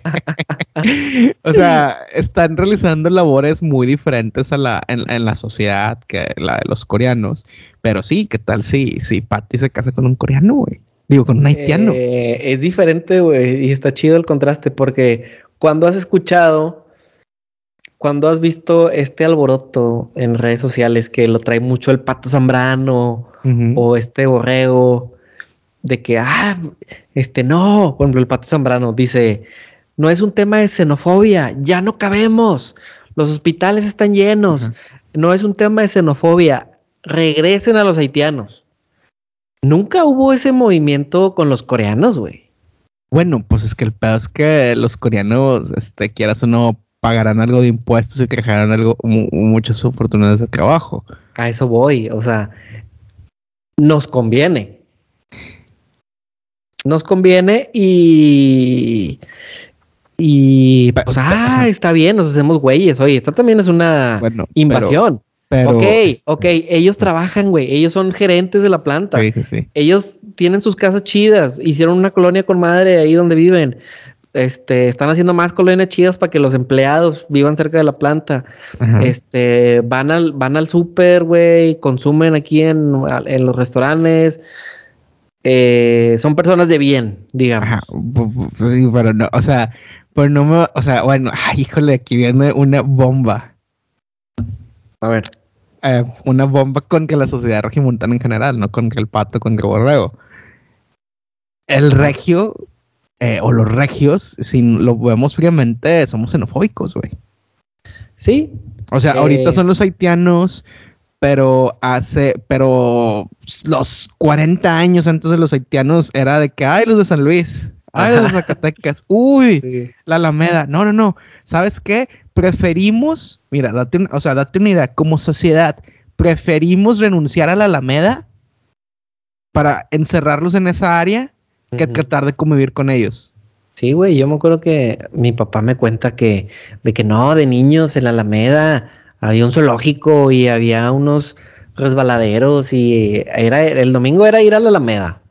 [LAUGHS] o sea, están realizando labores muy diferentes a la, en, la sociedad que la de los coreanos. Pero sí, ¿qué tal si, si Patty se casa con un coreano, güey? Digo, con un haitiano. Eh, es diferente, güey. Y está chido el contraste porque cuando has escuchado cuando has visto este alboroto en redes sociales que lo trae mucho el pato Zambrano o este borrego de que, ah, este no, por ejemplo, el pato Zambrano dice, no es un tema de xenofobia, ya no cabemos, los hospitales están llenos, no es un tema de xenofobia, regresen a los haitianos. Nunca hubo ese movimiento con los coreanos, güey. Bueno, pues es que el pedo es que los coreanos, este, quieras o no, pagarán algo de impuestos y dejarán algo, muchas oportunidades de trabajo. A eso voy, o sea, nos conviene. Nos conviene y. Y pues, ah, está bien, nos hacemos güeyes. Oye, esto también es una invasión. Pero, ok, ok, ellos trabajan, güey. Ellos son gerentes de la planta. Sí, sí. Ellos tienen sus casas chidas. Hicieron una colonia con madre ahí donde viven este, están haciendo más colonias chidas para que los empleados vivan cerca de la planta. Este, van al, van al súper, güey, consumen aquí en, los restaurantes. Eh, son personas de bien, digamos. Sí, pero no, o sea, pues no me, o sea, bueno, [LAUGHS] ay, híjole, aquí viene una bomba. A ver. Eh, una bomba con que la sociedad regimontana en general, no con que el pato, con que el borrego. El regio eh, o los regios, si lo vemos fríamente, somos xenofóbicos, güey. Sí. O sea, ahorita eh, son los haitianos, pero hace, pero los 40 años antes de los haitianos era de que, ay, los de San Luis, ay, los de Zacatecas, uy, [LAUGHS] la Alameda. No, no, no. ¿Sabes qué? Preferimos, mira, date o sea, date una idea, como sociedad, preferimos renunciar a la Alameda para encerrarlos en esa área que tratar de convivir con ellos. Sí, güey, yo me acuerdo que mi papá me cuenta que de que no, de niños en la Alameda había un zoológico y había unos resbaladeros y era el domingo era ir a la Alameda.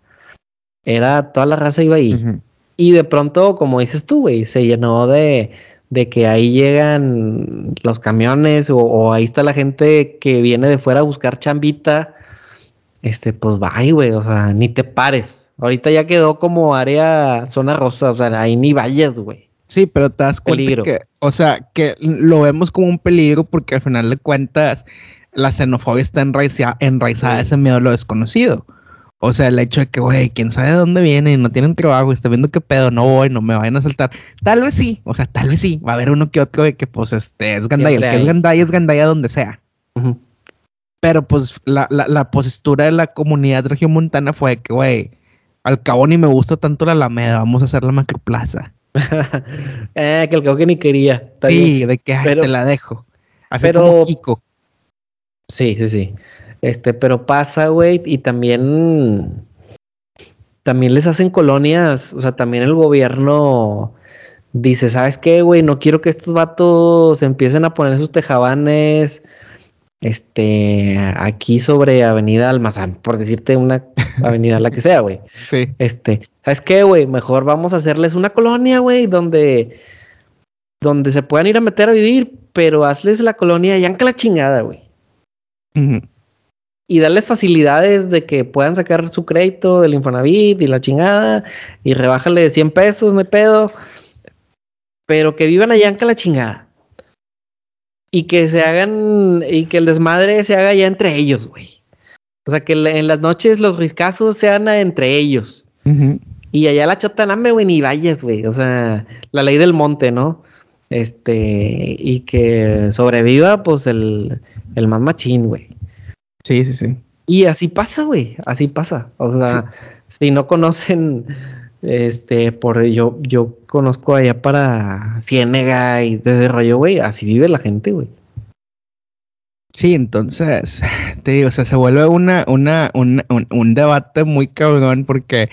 Era toda la raza iba ahí. Y de pronto, como dices tú, güey, se llenó de, de que ahí llegan los camiones o, o, ahí está la gente que viene de fuera a buscar chambita. Este, pues bye, güey, o sea, ni te pares. Ahorita ya quedó como área zona rosa, o sea, ahí ni vayas, güey. Sí, pero te das cuenta que, o sea, que lo vemos como un peligro porque al final de cuentas la xenofobia está enraizada, enraizada ese miedo a lo desconocido. O sea, el hecho de que, güey, quién sabe de dónde viene, no tienen trabajo, está viendo qué pedo, no voy, no me vayan a saltar. Tal vez sí, o sea, tal vez sí, va a haber uno que otro de que, pues, este, es Gandaya. El que es Gandaya es Gandaya donde sea. Pero, pues, la, la, la postura de la comunidad regiomontana fue que, güey, al cabo ni me gusta tanto la Alameda, vamos a hacer la macroplaza. [LAUGHS] eh, que el cabo que ni quería. sí, de que te la dejo. Así pero, como Kiko. Sí, sí, sí. Este, pero pasa, güey, y también también les hacen colonias, o sea, también el gobierno dice, ¿sabes qué, güey? No quiero que estos vatos empiecen a poner sus tejabanes este, aquí sobre Avenida Almazán, por decirte una [LAUGHS] avenida, la que sea, güey. Sí. Este, ¿sabes qué, güey? Mejor vamos a hacerles una colonia, güey, donde, donde se puedan ir a meter a vivir, pero hazles la colonia y anca la chingada, güey. Y darles facilidades de que puedan sacar su crédito del Infonavit y la chingada, y rebájale 100 pesos, no hay pedo. Pero que vivan allá anca la chingada y que se hagan y que el desmadre se haga ya entre ellos, güey. O sea, que en las noches los riscazos sean entre ellos. Y allá la chotaname, güey, ni vayas, güey. O sea, la ley del monte, ¿no? Este, y que sobreviva, pues, el, el más machín, güey. Sí, sí, sí. Y así pasa, güey. Así pasa. O sea, si no conocen, este, por yo, yo conozco allá para Ciénega y desde rollo, güey. Así vive la gente, güey. Sí, entonces, [SIGHS] te digo, o sea, se vuelve una, una, un, un, debate muy cabrón porque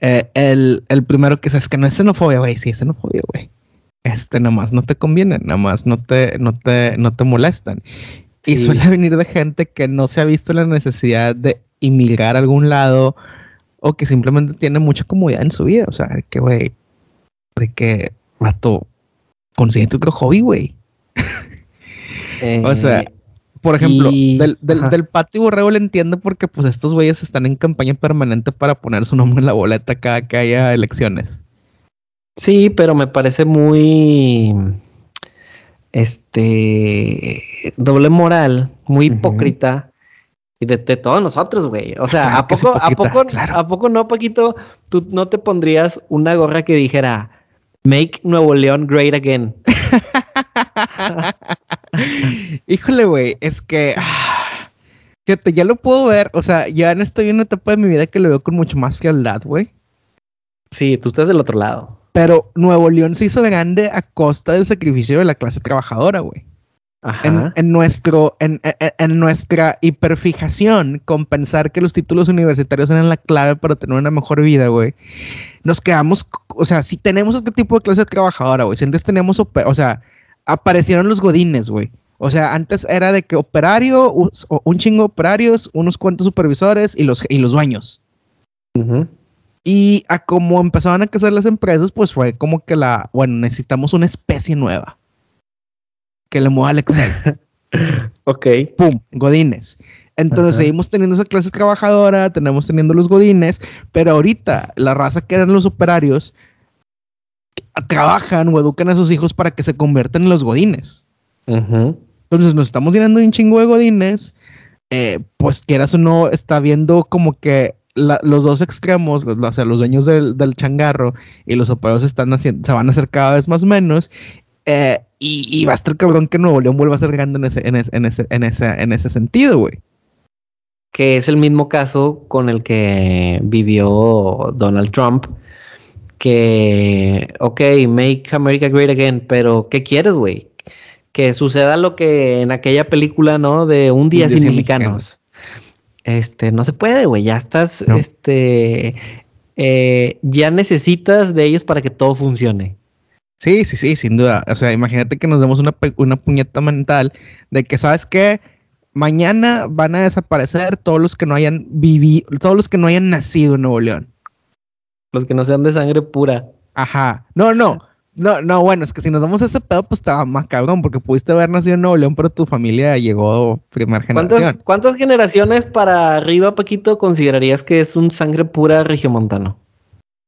eh, el, el, primero que es que no es xenofobia, güey, sí es xenofobia, güey. Este, nada más no te conviene, nada más no te, no te, no te molestan. Y suele [LAUGHS] venir de gente que no se ha visto la necesidad de inmigrar a algún lado o que simplemente tiene mucha comodidad en su vida. O sea, que, güey, de que, mato, consiguiente otro hobby, güey. [LAUGHS] o sea, eh, por ejemplo, del, del, del, patio borrego le entiendo porque pues estos güeyes están en campaña permanente para poner su nombre en la boleta cada que haya elecciones. Sí, pero me parece muy este doble moral, muy hipócrita. Y de, todos nosotros, güey. O sea, ¿a poco, ¿a poco, ¿a poco no, Paquito? Tú no te pondrías una gorra que dijera Make Nuevo León Great Again. [LAUGHS] Híjole, güey, es que. [SIGHS] Fíjate, ya lo puedo ver. O sea, ya estoy en una etapa de mi vida que lo veo con mucho más frialdad, güey. Sí, tú estás del otro lado. Pero Nuevo León se hizo grande a costa del sacrificio de la clase trabajadora, güey. En, en, nuestro, en, en, nuestra hiperfijación con pensar que los títulos universitarios eran la clave para tener una mejor vida, güey. Nos quedamos, o sea, si tenemos este tipo de clase trabajadora, güey, si antes teníamos, o sea, aparecieron los godines, güey. O sea, antes era de que operario, un chingo de operarios, unos cuantos supervisores y los, y los dueños. Y a como empezaban a crecer las empresas, pues fue como que la, bueno, necesitamos una especie nueva. Que le mueva al Excel. [LAUGHS] ok. Pum, Godines. Entonces seguimos teniendo esa clase trabajadora, tenemos teniendo los godines, pero ahorita la raza que eran los operarios trabajan o educan a sus hijos para que se conviertan en los godines. Entonces nos estamos llenando de un chingo de godines, eh, pues quieras o no, está viendo como que los dos extremos, o sea, los dueños del, changarro y los operadores están haciendo, se van a hacer cada vez más menos. Eh, y, va a estar cabrón que Nuevo León vuelva a ser grande en ese, en ese, en ese, en ese, en ese sentido, güey. Que es el mismo caso con el que vivió Donald Trump. Que, ok, make America great again, pero ¿qué quieres, güey? Que suceda lo que en aquella película, ¿no? De un día, sin, mexicanos. Este, no se puede, güey. Ya estás, este, eh, ya necesitas de ellos para que todo funcione. Sí, sí, sí, sin duda. O sea, imagínate que nos demos una, una puñeta mental de que, ¿sabes qué? Mañana van a desaparecer todos los que no hayan vivido, todos los que no hayan nacido en Nuevo León. Los que no sean de sangre pura. Ajá. No, no. No, no, bueno, es que si nos damos ese pedo, pues estaba más cabrón, porque pudiste haber nacido en Nuevo León, pero tu familia llegó primera generación. ¿Cuántas, generaciones para arriba, Paquito, considerarías que es un sangre pura regiomontano?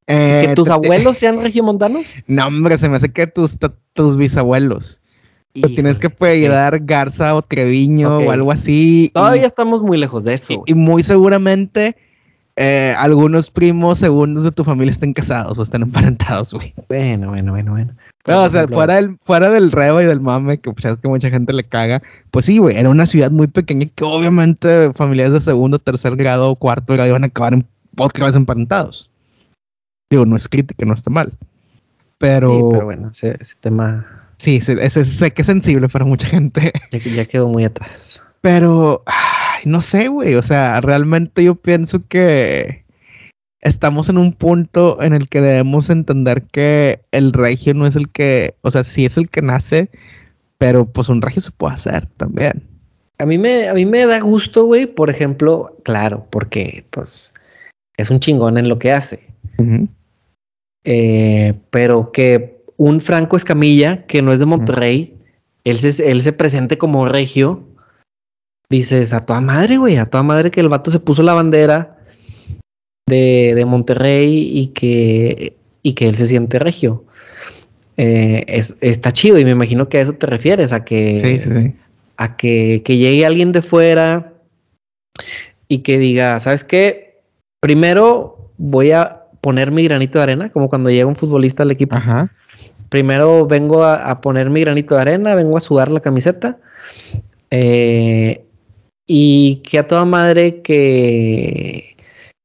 ¿Que eh, tus abuelos [LAUGHS] sean regiomontanos? No, hombre, se me hace que tus, tus bisabuelos. tienes que pedir Garza o Treviño o algo así. Todavía estamos muy lejos de eso. y muy seguramente eh, algunos primos segundos de tu familia estén casados o estén emparentados, güey. Bueno, bueno, bueno, bueno. o sea, fuera del, fuera del rebo y del mame, que pues, que mucha gente le caga, pues sí, güey, era una ciudad muy pequeña que obviamente familiares de segundo, tercer grado, cuarto grado iban a acabar en otra vez emparentados. Digo, no es crítica, no está mal. Pero. Sí, pero bueno, ese, tema. Sí, sé que es sensible para mucha gente. [LAUGHS] Ya, ya quedó muy atrás. Pero no sé, güey. O sea, realmente yo pienso que estamos en un punto en el que debemos entender que el regio no es el que, o sea, sí es el que nace, pero pues un regio se puede hacer también. A mí me, a mí me da gusto, güey, por ejemplo, claro, porque pues es un chingón en lo que hace. Eh, pero que un Franco Escamilla, que no es de Monterrey, él, se, él se presente como regio dices, a toda madre, güey, a toda madre que el vato se puso la bandera de, de Monterrey y que, y que él se siente regio. Eh, es, está chido y me imagino que a eso te refieres, a que, A que, que, llegue alguien de fuera y que diga, ¿sabes qué? Primero voy a poner mi granito de arena, como cuando llega un futbolista al equipo. Ajá. primero vengo a, poner mi granito de arena, vengo a sudar la camiseta. Eh, y que a toda madre que,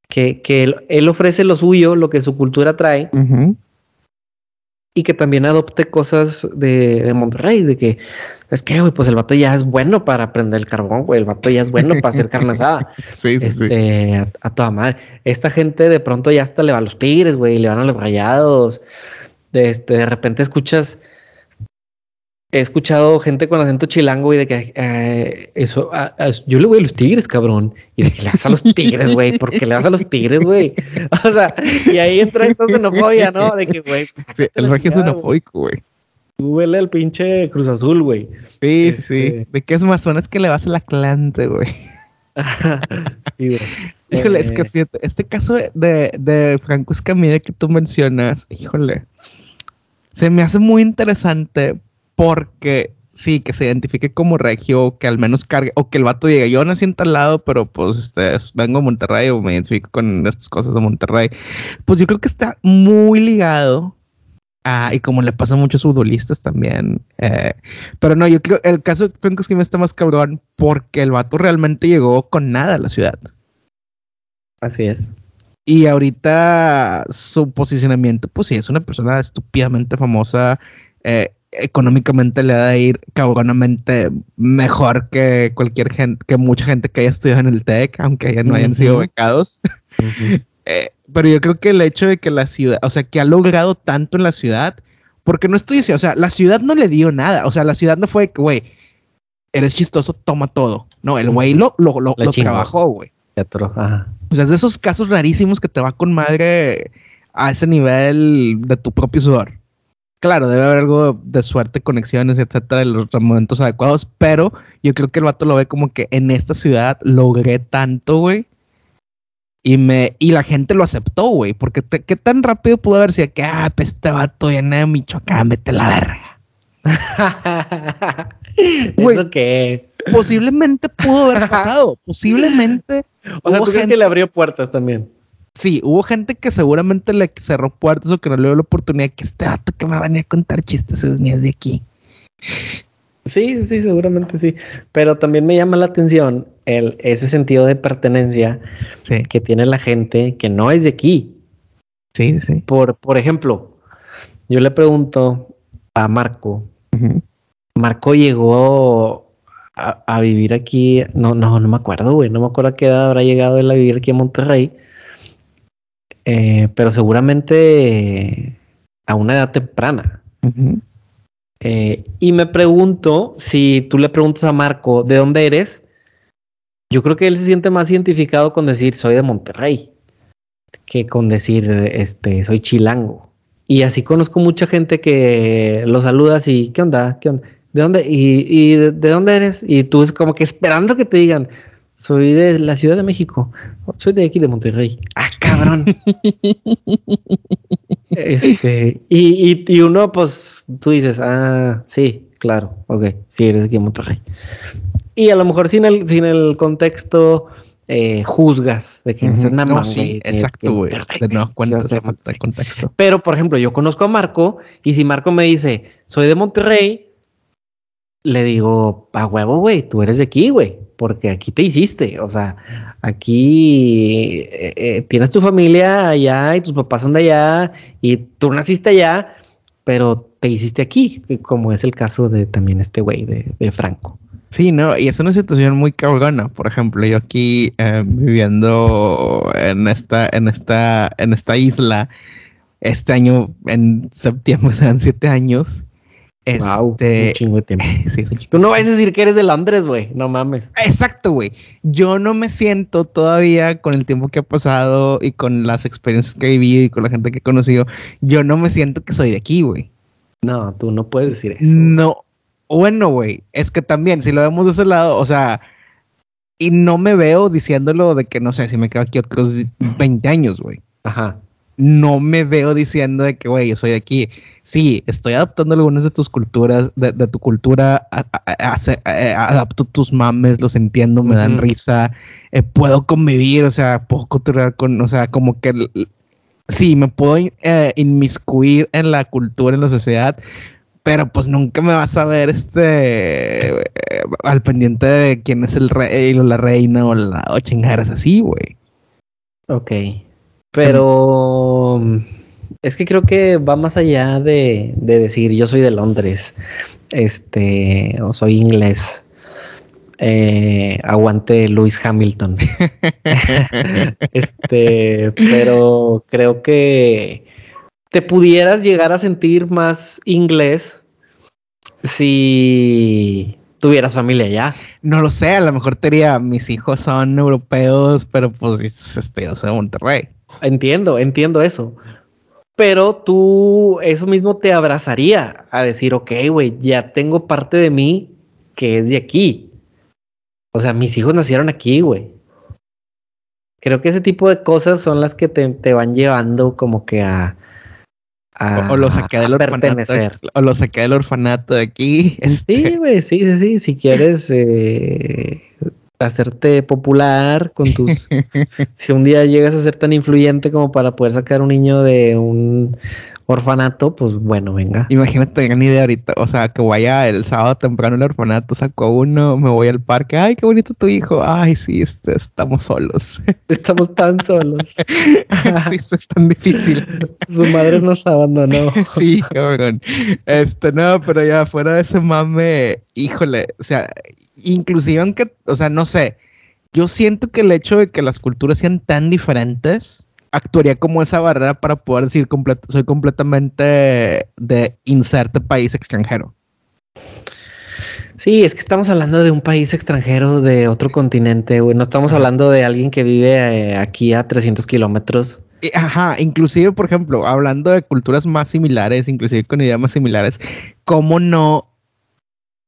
que, él, ofrece lo suyo, lo que su cultura trae. Y que también adopte cosas de, de Monterrey, de que es que, güey, pues el vato ya es bueno para prender el carbón, güey. El vato ya es bueno para hacer carne asada. [LAUGHS] sí, sí, sí. Este, a, toda madre. Esta gente de pronto ya hasta le va a los tigres, güey, le van a los rayados. De, este, de repente escuchas he escuchado gente con acento chilango y de que eh, eso, yo le voy a los tigres, cabrón. Y de que le vas a los tigres, güey, porque le vas a los tigres, güey. [LAUGHS] O sea, y ahí entra esta xenofobia, ¿no? De que, güey, pues, el regio es xenofóbico, güey. Tú vele al pinche Cruz Azul, güey. Sí, este sí. ¿De qué es más es que le vas a la Atlante, güey? [LAUGHS] sí, güey. Híjole, es que eh, fíjate, este caso de, de Franco Escamilla que tú mencionas, híjole, se me hace muy interesante porque sí, que se identifique como regio, que al menos cargue, o que el vato diga, yo nací en tal lado, pero pues este, vengo a Monterrey o me identifico con estas cosas de Monterrey. Pues yo creo que está muy ligado a, y como le pasa a muchos futbolistas también. Eh, pero no, yo creo, el caso de Franco me está más cabrón porque el vato realmente llegó con nada a la ciudad. Así es. Y ahorita su posicionamiento, pues sí, es una persona estúpidamente famosa. Eh, económicamente le ha de ir cabronamente mejor que cualquier gente, que mucha gente que haya estudiado en el TEC, aunque ya no hayan sido becados. [LAUGHS] Eh, pero yo creo que el hecho de que la ciudad, o sea, que ha logrado tanto en la ciudad, porque no estoy diciendo, o sea, la ciudad no le dio nada, o sea, la ciudad no fue que, güey, eres chistoso, toma todo. No, el güey lo, lo, lo, trabajó, güey. O sea, es de esos casos rarísimos que te va con madre a ese nivel de tu propio sudor. Claro, debe haber algo de suerte, conexiones, etcétera, en los momentos adecuados, pero yo creo que el vato lo ve como que en esta ciudad logré tanto, güey. Y me, y la gente lo aceptó, güey, porque qué tan rápido pudo haber sido que, ah, pues este vato viene de Michoacán, vete la verga. [LAUGHS] ¿Eso qué? Posiblemente pudo haber pasado, [LAUGHS] posiblemente. O sea, ¿tú crees que le abrió puertas también? Sí, hubo gente que seguramente le cerró puertas o que no le dio la oportunidad que este dato que me va a venir a contar chistes es de aquí. Sí, sí, seguramente sí. Pero también me llama la atención el, ese sentido de pertenencia que tiene la gente que no es de aquí. Sí, sí. Por, por ejemplo, yo le pregunto a Marco. Marco llegó a, a, vivir aquí. No, no, no me acuerdo, güey. No me acuerdo a qué edad habrá llegado él a vivir aquí en Monterrey. Eh, pero seguramente a una edad temprana. Eh, y me pregunto si tú le preguntas a Marco de dónde eres, yo creo que él se siente más identificado con decir soy de Monterrey que con decir este soy chilango. Y así conozco mucha gente que lo saludas y ¿qué onda? ¿Qué onda? ¿De dónde? ¿Y, de, de, dónde eres? Y tú es como que esperando que te digan, soy de la Ciudad de México. Soy de aquí de Monterrey. Ah, cabrón. [LAUGHS] este, y, y, uno, pues, tú dices, ah, sí, claro, ok, sí, eres aquí de Monterrey. Y a lo mejor sin el, sin el contexto eh, juzgas de que uh -huh. no, sí, exacto, güey. No, el contexto. Pero, por ejemplo, yo conozco a Marco y si Marco me dice, soy de Monterrey, le digo, a huevo, güey, tú eres de aquí, güey porque aquí te hiciste, o sea, aquí eh, eh, tienes tu familia allá y tus papás son de allá y tú naciste allá, pero te hiciste aquí, como es el caso de también este güey de, Franco. Sí, no, y es una situación muy cabrona. Por ejemplo, yo aquí eh, viviendo en esta, en esta, en esta isla, este año, en septiembre, [LAUGHS] serán siete años. Wow, este, un chingo de tiempo. [LAUGHS] Tú no vas a decir que eres de Londres, güey. No mames. Exacto, güey. Yo no me siento todavía con el tiempo que ha pasado y con las experiencias que he vivido y con la gente que he conocido. Yo no me siento que soy de aquí, güey. No, tú no puedes decir eso. No. Bueno, güey. Es que también, si lo vemos de ese lado, o sea, y no me veo diciéndolo de que no sé si me quedo aquí otros 20 años, güey. Ajá no me veo diciendo de que, güey, yo soy de aquí. Sí, estoy adaptando algunas de tus culturas, de, tu cultura, adapto tus mames, los entiendo, me dan risa, eh, puedo convivir, o sea, puedo culturar con, o sea, como que sí, me puedo eh, inmiscuir en la cultura, en la sociedad, pero pues nunca me vas a ver este eh, al pendiente de quién es el rey o la reina o la o chingaderas así, güey. Ok. Pero es que creo que va más allá de, de decir yo soy de Londres, este, o soy inglés. Eh, aguante Lewis Hamilton. [LAUGHS] este, pero creo que te pudieras llegar a sentir más inglés si tuvieras familia ya. No lo sé, a lo mejor te diría, mis hijos son europeos, pero pues este, yo soy de Monterrey. Entiendo, entiendo eso. Pero tú, eso mismo te abrazaría a decir, ok, güey, ya tengo parte de mí que es de aquí. O sea, mis hijos nacieron aquí, güey. Creo que ese tipo de cosas son las que te, van llevando como que a... o, lo saqué del orfanato. O lo saqué del orfanato de aquí. [LAUGHS] Sí, este. güey, sí, sí, sí. Si quieres eh, hacerte popular con tus... [LAUGHS] si un día llegas a ser tan influyente como para poder sacar un niño de un orfanato, pues bueno, venga. Imagínate, tengan idea ahorita, o sea, que vaya el sábado temprano al orfanato, saco uno, me voy al parque, ay, qué bonito tu hijo, ay, sí, este, estamos solos. [LAUGHS] Estamos tan solos. [LAUGHS] sí, eso es tan difícil. Su madre nos abandonó. sí, cabrón. Este, no, pero ya fuera de ese mame, híjole, o sea, inclusive aunque, o sea, no sé, yo siento que el hecho de que las culturas sean tan diferentes, actuaría como esa barrera para poder decir soy completamente de inserte país extranjero. Sí, es que estamos hablando de un país extranjero de otro continente, güey. No estamos hablando de alguien que vive eh, aquí a 300 kilómetros. Ajá, inclusive, por ejemplo, hablando de culturas más similares, inclusive con idiomas similares, ¿cómo no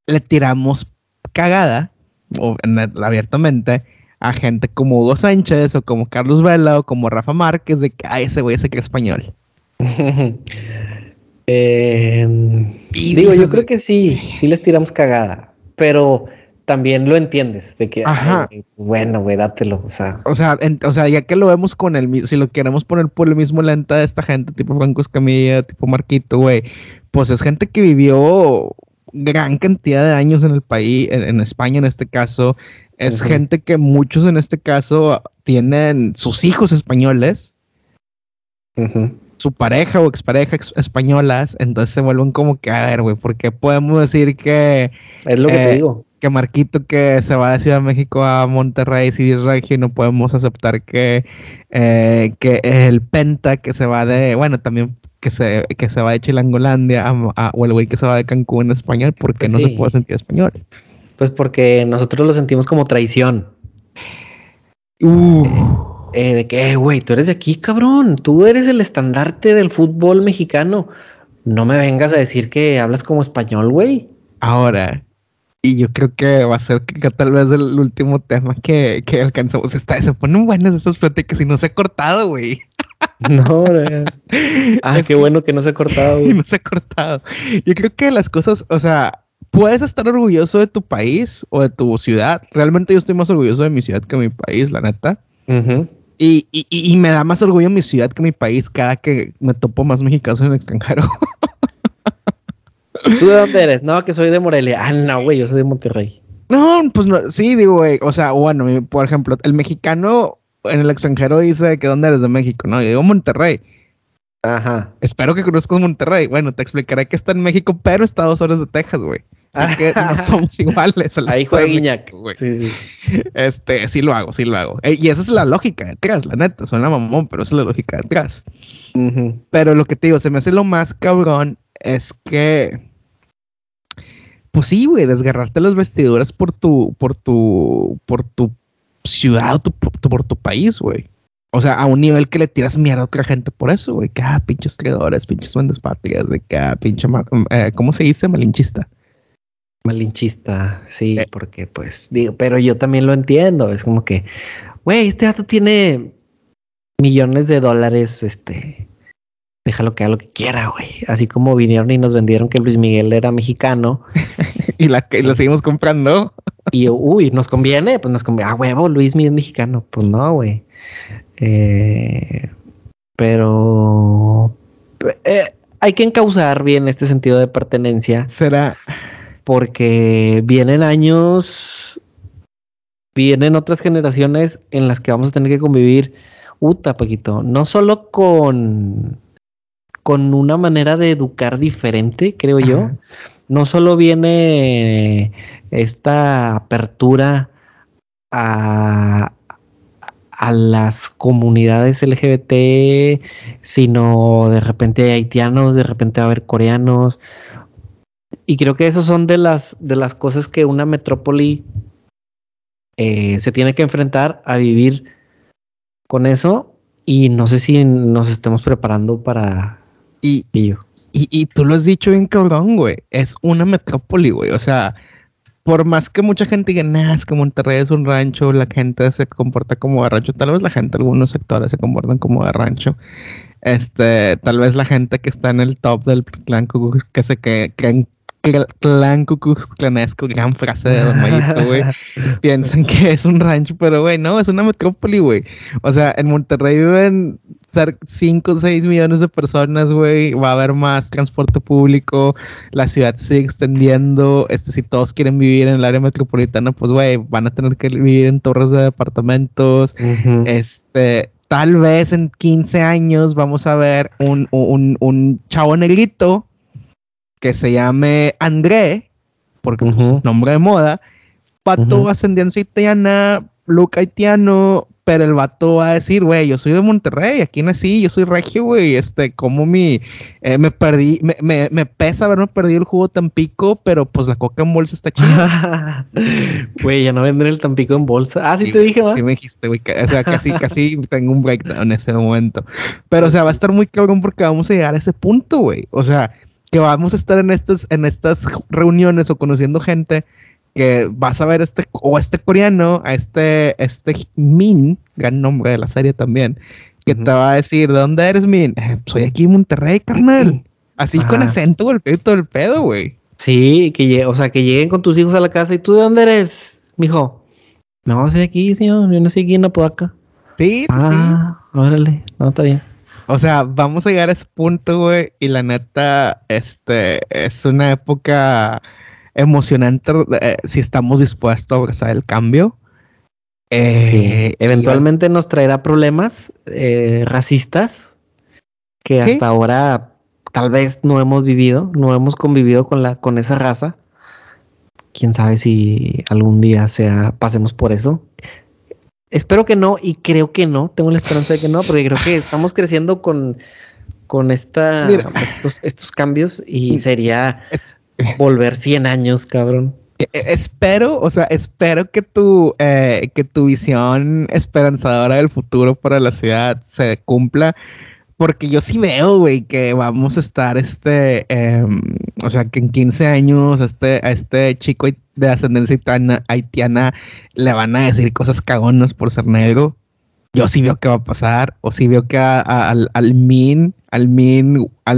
le tiramos cagada, o abiertamente, a gente como Hugo Sánchez o como Carlos Vela o como Rafa Márquez de que ese güey se cree español. [LAUGHS] Em, digo, yo creo que sí, sí les tiramos cagada, pero también lo entiendes de que, bueno, güey, dátelo, o sea. O sea, o sea, ya que lo vemos con el si lo queremos poner por el mismo lenta de esta gente, tipo Franco Escamilla, tipo Marquito, güey, pues es gente que vivió gran cantidad de años en el país, en España en este caso, es gente que muchos en este caso tienen sus hijos españoles, su pareja o expareja españolas, entonces se vuelven como que, a ver, güey, porque podemos decir que... Es lo que te eh, digo. Que Marquito que se va de Ciudad de México a Monterrey, si es regio, y no podemos aceptar que, eh, que el Penta que se va de, bueno, también que se, que se va de Chilangolandia o el güey que se va de Cancún en español, porque pues no se puede sentir español. Pues porque nosotros lo sentimos como traición. Uh. Eh, de que, güey, tú eres de aquí, cabrón. Tú eres el estandarte del fútbol mexicano. No me vengas a decir que hablas como español, güey. Ahora, y yo creo que va a ser que, tal vez el último tema que, que alcanzamos está. Se ponen buenas esas pláticas y no se ha cortado, güey. [LAUGHS] No, [LAUGHS] ah, qué bueno que no se ha cortado. Güey. [LAUGHS] No se ha cortado. Yo creo que las cosas, o sea, puedes estar orgulloso de tu país o de tu ciudad. Realmente yo estoy más orgulloso de mi ciudad que mi país, la neta. y, me da más orgullo mi ciudad que mi país cada que me topo más mexicanos en el extranjero. ¿Tú de dónde eres? No, que soy de Morelia. Ah, no, güey, yo soy de Monterrey. No, pues no, sí, digo, güey. O sea, bueno, por ejemplo, el mexicano en el extranjero dice que dónde eres de México, ¿no? Yo digo Monterrey. Ajá. Espero que conozcas Monterrey. Bueno, te explicaré que está en México, pero está a dos horas de Texas, güey. Así que [LAUGHS] no somos iguales. Ahí juega Guiñac. Sí, sí. Este, sí lo hago, sí lo hago. y esa es la lógica detrás, la neta. Suena mamón, pero esa es la lógica detrás. Pero lo que te digo, se me hace lo más cabrón es que. Pues sí, güey, desgarrarte las vestiduras por tu, por tu, por tu ciudad, tu, por tu país, güey. O sea, a un nivel que le tiras mierda a otra gente por eso, güey. Que ah, pinches creadores, pinches vendes patrias, de que ah, pinche, eh, ¿cómo se dice? Malinchista. Malinchista, sí, eh. porque pues digo, pero yo también lo entiendo. Es como que, güey, este dato tiene millones de dólares, este, déjalo que haga lo que quiera, güey. Así como vinieron y nos vendieron que Luis Miguel era mexicano. [LAUGHS] y la que lo seguimos comprando. Y uy, nos conviene, pues nos conviene. Ah, huevo, Luis es mexicano. Pues no, güey. Eh, Pero eh, hay que encauzar bien este sentido de pertenencia. Será. Porque vienen años, vienen otras generaciones en las que vamos a tener que convivir, uta, Paquito, no solo con, con una manera de educar diferente, creo yo. No solo viene esta apertura a, a las comunidades LGBT, sino de repente hay haitianos, de repente va a haber coreanos. Y creo que esas son de las, de las cosas que una metrópoli eh, se tiene que enfrentar a vivir con eso. Y no sé si nos estemos preparando para y, Y, y tú lo has dicho bien cabrón, güey. Es una metrópoli, güey. O sea, por más que mucha gente diga, nah, es que Monterrey es un rancho, la gente se comporta como de rancho, tal vez la gente, algunos sectores se comportan como de rancho. Este, tal vez la gente que está en el top del clan que se que, que clan Cucux clanesco, gran frase de Don Mayito, güey. [LAUGHS] Piensan que es un rancho, pero güey, no, es una metrópoli, güey. O sea, en Monterrey viven 5 o 6 millones de personas, güey. Va a haber más transporte público. La ciudad sigue extendiendo. Este, si todos quieren vivir en el área metropolitana, pues, güey, van a tener que vivir en torres de departamentos. Este, tal vez en 15 años vamos a ver un, un, un chavo negrito que se llame André, porque pues, es nombre de moda, pato ascendencia haitiana, look haitiano, pero el vato va a decir, güey, yo soy de Monterrey, aquí nací, yo soy regio, güey, este, como mi, eh, me perdí, me, me, me, pesa haberme perdido el jugo Tampico, pero pues la coca en bolsa está chida. [LAUGHS] Güey, ya no venden el Tampico en bolsa. Ah, sí, te dije, ¿va? Sí me dijiste, güey, o sea, casi, casi tengo un breakdown en ese momento. Pero, o sea, va a estar muy cabrón porque vamos a llegar a ese punto, güey. O sea, que vamos a estar en estas, en estas reuniones o conociendo gente que vas a ver este, o este coreano, a este, este Min, gran nombre de la serie también, que te va a decir, ¿de dónde eres, Min? Eh, soy aquí en Monterrey, carnal. Así con acento golpeo todo el pedo, güey. Sí, que o sea, que lleguen con tus hijos a la casa y tú de dónde eres, mijo. No, soy de aquí, señor. Yo no soy aquí en Apodaca. Sí, sí, ah, órale. No, está bien. O sea, vamos a llegar a ese punto, güey, y la neta, este, es una época emocionante eh, si estamos dispuestos a abrazar el cambio. Eh, sí. Eventualmente nos traerá problemas eh, racistas que hasta ahora tal vez no hemos vivido, no hemos convivido con la, con esa raza. Quién sabe si algún día sea, pasemos por eso. Espero que no y creo que no. Tengo la esperanza de que no, porque creo que [LAUGHS] estamos creciendo con, con esta, estos, cambios y sería volver 100 años, cabrón. E, e, espero, o sea, espero que tu, eh, que tu visión esperanzadora del futuro para la ciudad se cumpla porque yo sí veo, güey, que vamos a estar, este, em, o sea, que en 15 años este, a este chico de ascendencia haitiana, le van a decir cosas cagonas por ser negro. Yo sí veo que va a pasar, o sí veo que al, al Min, al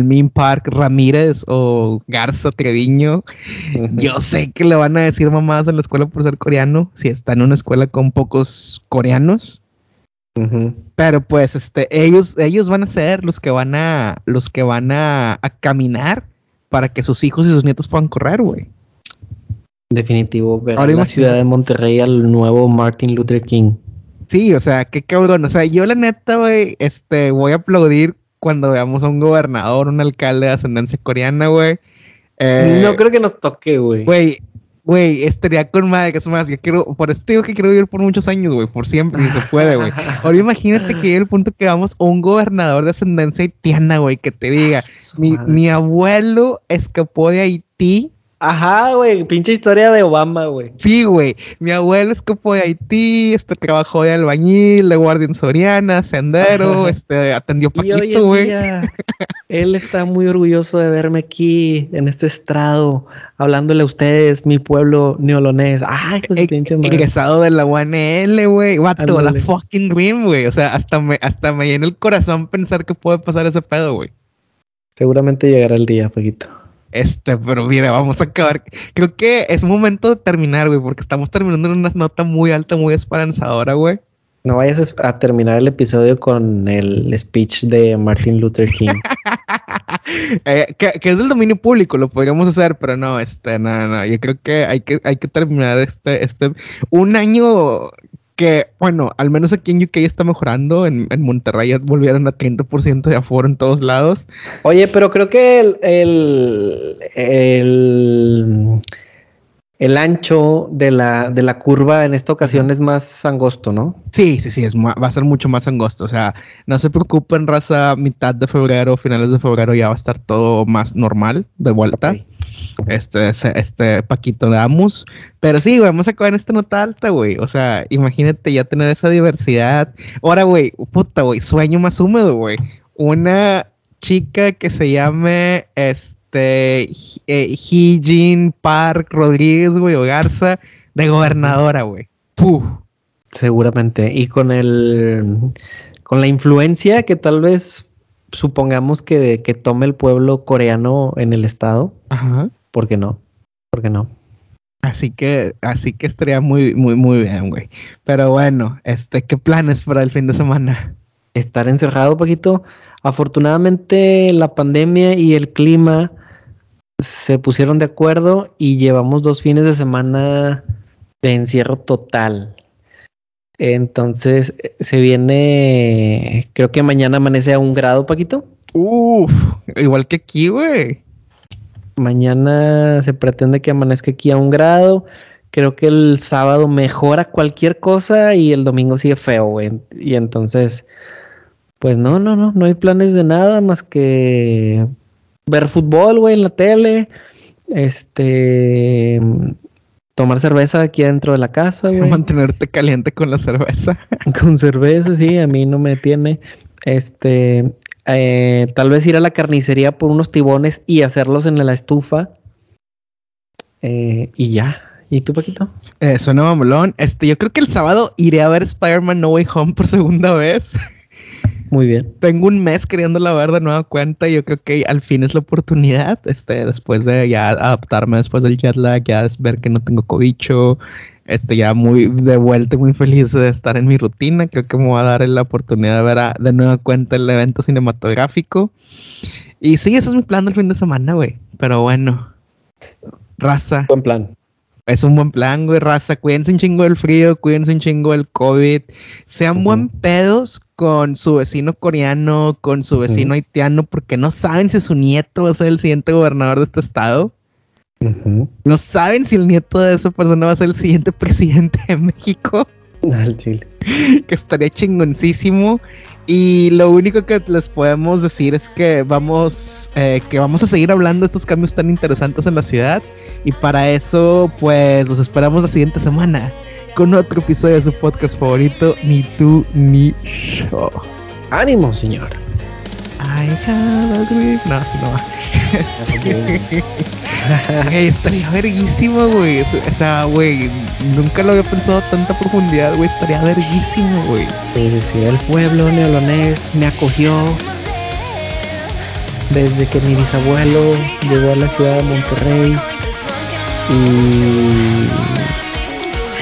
Min Park Ramírez o Garza Treviño, yo sé que le van a decir mamás en la escuela por ser coreano, si está en una escuela con pocos coreanos pero pues este, ellos, ellos van a ser los que van a, los que van a, caminar para que sus hijos y sus nietos puedan correr, güey. Definitivo, ver Ahora la ciudad de Monterrey al nuevo Martin Luther King. Sí, o sea, qué cabrón. O sea, yo la neta, güey, este, voy a aplaudir cuando veamos a un gobernador, un alcalde de ascendencia coreana, güey. Eh, no creo que nos toque, güey. Güey, Güey, estaría con madre, que es más, yo quiero, por eso digo que quiero vivir por muchos años, güey, por siempre, si se puede, güey. [LAUGHS] Ahora imagínate que llegue el punto que vamos a un gobernador de ascendencia haitiana, güey, que te diga, mi, mi abuelo escapó de Haití Ajá, güey, pinche historia de Obama, güey. Sí, güey. Mi abuelo escapó de Haití, este trabajó de albañil, de guardia en Soriana, sendero, este atendió Paquito, güey. [LAUGHS] Él está muy orgulloso de verme aquí en este estrado, hablándole a ustedes, mi pueblo neolonés. Ay, pues e pinche madre. Egresado de la UNL, güey. Vato, la fucking dream, güey. O sea, hasta me, hasta me llena el corazón pensar que puede pasar ese pedo, güey. Seguramente llegará el día, Paquito. Este, pero mira, vamos a acabar. Creo que es momento de terminar, güey, porque estamos terminando en una nota muy alta, muy esperanzadora, güey. No vayas a terminar el episodio con el speech de Martin Luther King. [LAUGHS] Eh, que, es del dominio público, lo podríamos hacer, pero no, este, no, no, yo creo que hay que, hay que terminar este, este, un año que, bueno, al menos aquí en UK está mejorando, en, en Monterrey ya volvieron a 30% de aforo en todos lados. Oye, pero creo que el, el, el el ancho de la, de la curva en esta ocasión es más angosto, ¿no? Sí, sí, sí, es, va a ser mucho más angosto. O sea, no se preocupen, raza, mitad de febrero, finales de febrero ya va a estar todo más normal, de vuelta. Este, este Paquito damos. Pero sí, vamos a acabar en esta nota alta, güey. O sea, imagínate ya tener esa diversidad. Ahora, güey, puta, güey, sueño más húmedo, güey. Una chica que se llame, este, este, Park Rodríguez, güey, o Garza, de gobernadora, güey. Seguramente. Y con el con la influencia que tal vez supongamos que, que tome el pueblo coreano en el estado. Ajá. ¿Por qué no? ¿Por qué no? Así que, así que estaría muy, muy, muy bien, güey. Pero bueno, este, ¿qué planes para el fin de semana? Estar encerrado, poquito. Afortunadamente, la pandemia y el clima se pusieron de acuerdo y llevamos dos fines de semana de encierro total. Entonces se viene, creo que mañana amanece a un grado, Paquito. Uf, igual que aquí, güey. Mañana se pretende que amanezca aquí a un grado. Creo que el sábado mejora cualquier cosa y el domingo sigue feo, güey. Y entonces, pues no, no, no, no hay planes de nada más que ver fútbol, güey, en la tele. Este. Tomar cerveza aquí dentro de la casa, [LAUGHS] güey. Mantenerte caliente con la cerveza. [LAUGHS] con cerveza, sí, a mí no me tiene. Este. Eh, tal vez ir a la carnicería por unos tibones y hacerlos en la estufa. Eh, y ya. ¿Y tú, Paquito? Eh, suena mamolón. Este, yo creo que el sábado iré a ver Spider-Man No Way Home por segunda vez. [LAUGHS] Muy bien. Tengo un mes queriéndola ver de nueva cuenta y yo creo que al fin es la oportunidad, este, después de ya adaptarme después del jet lag, ya ver que no tengo cobicho, este, ya muy de vuelta, muy feliz de estar en mi rutina. Creo que me va a dar la oportunidad de ver de nueva cuenta el evento cinematográfico. Y sí, ese es mi plan del fin de semana, güey. Pero bueno, raza. Buen plan. Es un buen plan, güey, raza. Cuídense un chingo del frío, cuídense un chingo del COVID. Sean buen pedos con su vecino coreano, con su vecino haitiano, porque no saben si su nieto va a ser el siguiente gobernador de este estado. No saben si el nieto de esa persona va a ser el siguiente [LAUGHS] presidente de México. [LAUGHS] Al Chile. Que estaría chingoncísimo. Y lo único que les podemos decir es que vamos, eh, que vamos a seguir hablando de estos cambios tan interesantes en la ciudad. Y para eso, pues los esperamos la siguiente semana con otro episodio de su podcast favorito, Ni tú ni yo. Ánimo, señor. I have a dream. No, así no va. [LAUGHS] [LAUGHS] estaría verguísimo, güey. O sea, güey, nunca lo había pensado a tanta profundidad, güey. Estaría verguísimo, güey. Sí, sí, el pueblo neolonés me acogió desde que mi bisabuelo llegó a la ciudad de Monterrey y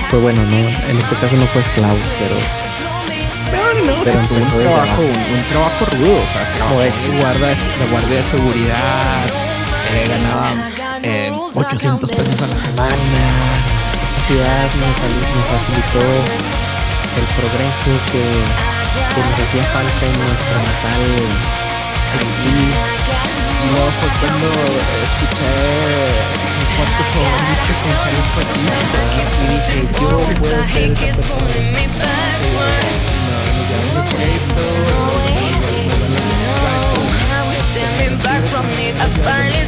pues bueno, no, en este caso no fue esclavo, pero no, no, pero empezó un, trabajo, un, trabajo rudo, o sea, trabajó de guardia, de guardia de seguridad, eh, ganaba eh, 800 pesos a la semana. Esta ciudad me, facilitó el progreso que, que nos hacía falta en nuestro natal Haití. Y luego fue cuando escuché cuarto favorito con Javier Patita y dije yo puedo ser esa persona no, nos llevamos de proyecto I finally